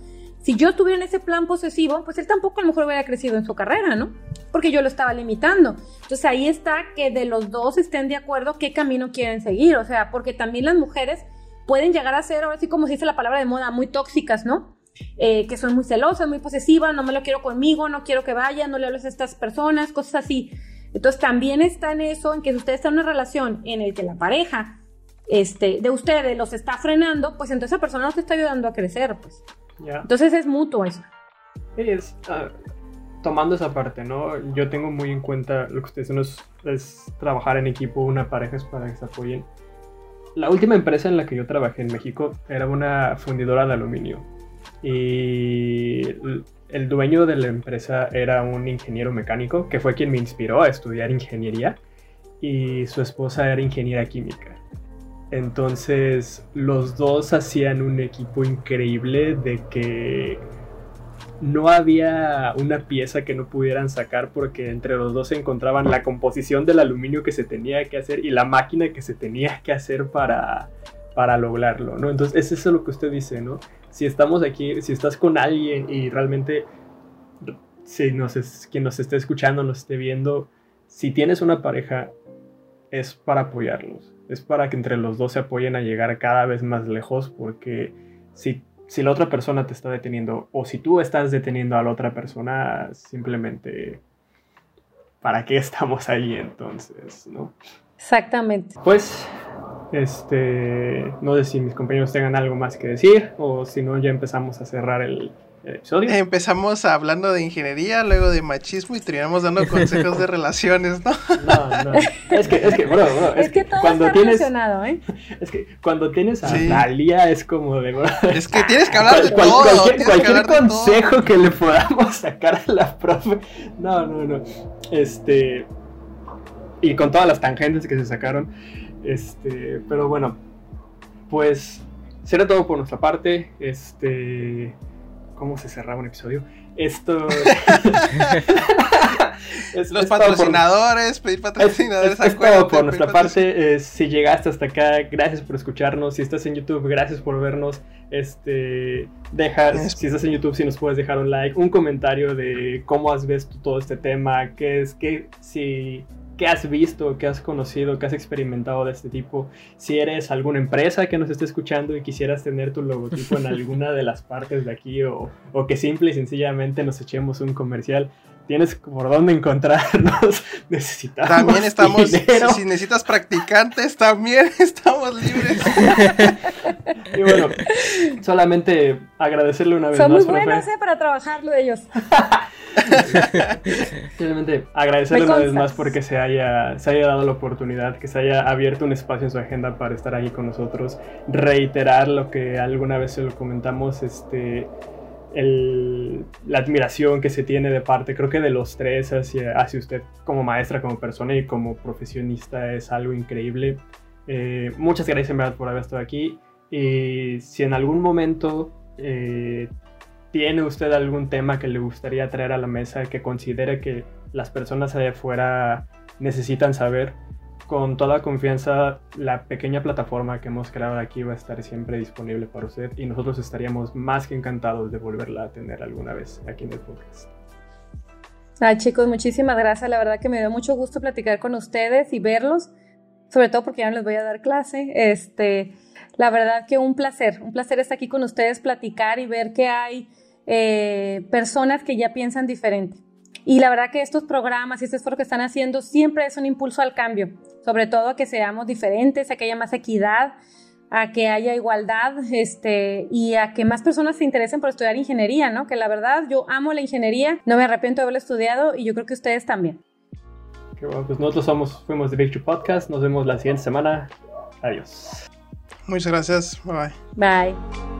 B: Si yo estuviera en ese plan posesivo, pues él tampoco a lo mejor hubiera crecido en su carrera, ¿no? Porque yo lo estaba limitando. Entonces ahí está que de los dos estén de acuerdo qué camino quieren seguir, o sea, porque también las mujeres pueden llegar a ser, ahora sí como se dice la palabra de moda, muy tóxicas, ¿no? Eh, que son muy celosas, muy posesivas, no me lo quiero conmigo, no quiero que vaya, no le hables a estas personas, cosas así. Entonces también está en eso, en que si ustedes están en una relación en el que la pareja este, de ustedes los está frenando, pues entonces esa persona no te está ayudando a crecer, pues. Entonces es mutuo eso.
C: Es, ah, tomando esa parte, ¿no? Yo tengo muy en cuenta lo que ustedes dicen es, es trabajar en equipo, una pareja es para que se apoyen. La última empresa en la que yo trabajé en México era una fundidora de aluminio. Y el dueño de la empresa era un ingeniero mecánico que fue quien me inspiró a estudiar ingeniería. Y su esposa era ingeniera química. Entonces los dos hacían un equipo increíble de que no había una pieza que no pudieran sacar porque entre los dos se encontraban la composición del aluminio que se tenía que hacer y la máquina que se tenía que hacer para, para lograrlo, ¿no? Entonces, es eso lo que usted dice, ¿no? Si estamos aquí, si estás con alguien y realmente, si nos es, quien nos esté escuchando, nos esté viendo, si tienes una pareja, es para apoyarlos, es para que entre los dos se apoyen a llegar cada vez más lejos, porque si si la otra persona te está deteniendo o si tú estás deteniendo a la otra persona, simplemente, ¿para qué [LAUGHS] estamos ahí entonces? ¿no?
B: Exactamente.
C: Pues, este, no sé si mis compañeros tengan algo más que decir o si no, ya empezamos a cerrar el, episodio.
A: Empezamos hablando de ingeniería, luego de machismo y terminamos dando [LAUGHS] consejos de relaciones, ¿no?
C: No, no. Es que, es que, bro, bro.
B: Es, que, todo cuando está tienes, ¿eh? [LAUGHS]
C: Es que cuando tienes a sí. es como de, bro, [LAUGHS]
A: Es que tienes que hablar de todo.
C: Cualquier, cualquier consejo que le podamos sacar a la profe. No, no, no. Este. Y con todas las tangentes que se sacaron. Este. Pero bueno. Pues. Será todo por nuestra parte. Este cómo se cerraba un episodio. Esto. [LAUGHS]
A: Los patrocinadores, pedir patrocinadores
C: es, por nuestra parte. Eh, si llegaste hasta acá, gracias por escucharnos. Si estás en YouTube, gracias por vernos. Este, deja, si estás en YouTube, si nos puedes dejar un like, un comentario de cómo has visto todo este tema, qué es, qué, si qué has visto, qué has conocido, qué has experimentado de este tipo. Si eres alguna empresa que nos esté escuchando y quisieras tener tu logotipo en [LAUGHS] alguna de las partes de aquí o, o que simple y sencillamente nos echemos un comercial, tienes por dónde encontrarnos. [LAUGHS] Necesitamos.
A: También estamos. Si necesitas practicantes, también [LAUGHS] estamos libres. [LAUGHS]
C: y bueno, solamente agradecerle una vez
B: más.
C: Son
B: muy buenos, ¿eh? Para trabajarlo ellos.
C: Simplemente agradecerle una vez más porque se haya, se haya dado la oportunidad, que se haya abierto un espacio en su agenda para estar ahí con nosotros. Reiterar lo que alguna vez se lo comentamos, este la admiración que se tiene de parte, creo que de los tres hacia, hacia usted como maestra, como persona y como profesionista es algo increíble. Eh, muchas gracias en verdad por haber estado aquí. Y si en algún momento eh, tiene usted algún tema que le gustaría traer a la mesa, que considere que las personas allá afuera necesitan saber, con toda confianza, la pequeña plataforma que hemos creado aquí va a estar siempre disponible para usted y nosotros estaríamos más que encantados de volverla a tener alguna vez aquí en el podcast.
B: Ay, chicos, muchísimas gracias. La verdad que me dio mucho gusto platicar con ustedes y verlos, sobre todo porque ya no les voy a dar clase. Este, la verdad que un placer, un placer estar aquí con ustedes, platicar y ver que hay eh, personas que ya piensan diferente. Y la verdad que estos programas y este esfuerzo que están haciendo siempre es un impulso al cambio, sobre todo a que seamos diferentes, a que haya más equidad, a que haya igualdad este, y a que más personas se interesen por estudiar ingeniería, ¿no? Que la verdad yo amo la ingeniería, no me arrepiento de haberla estudiado y yo creo que ustedes también.
C: Qué bueno, pues nosotros somos, fuimos de Big Podcast, nos vemos la siguiente semana. Adiós.
A: Muchas gracias, bye
B: bye. Bye.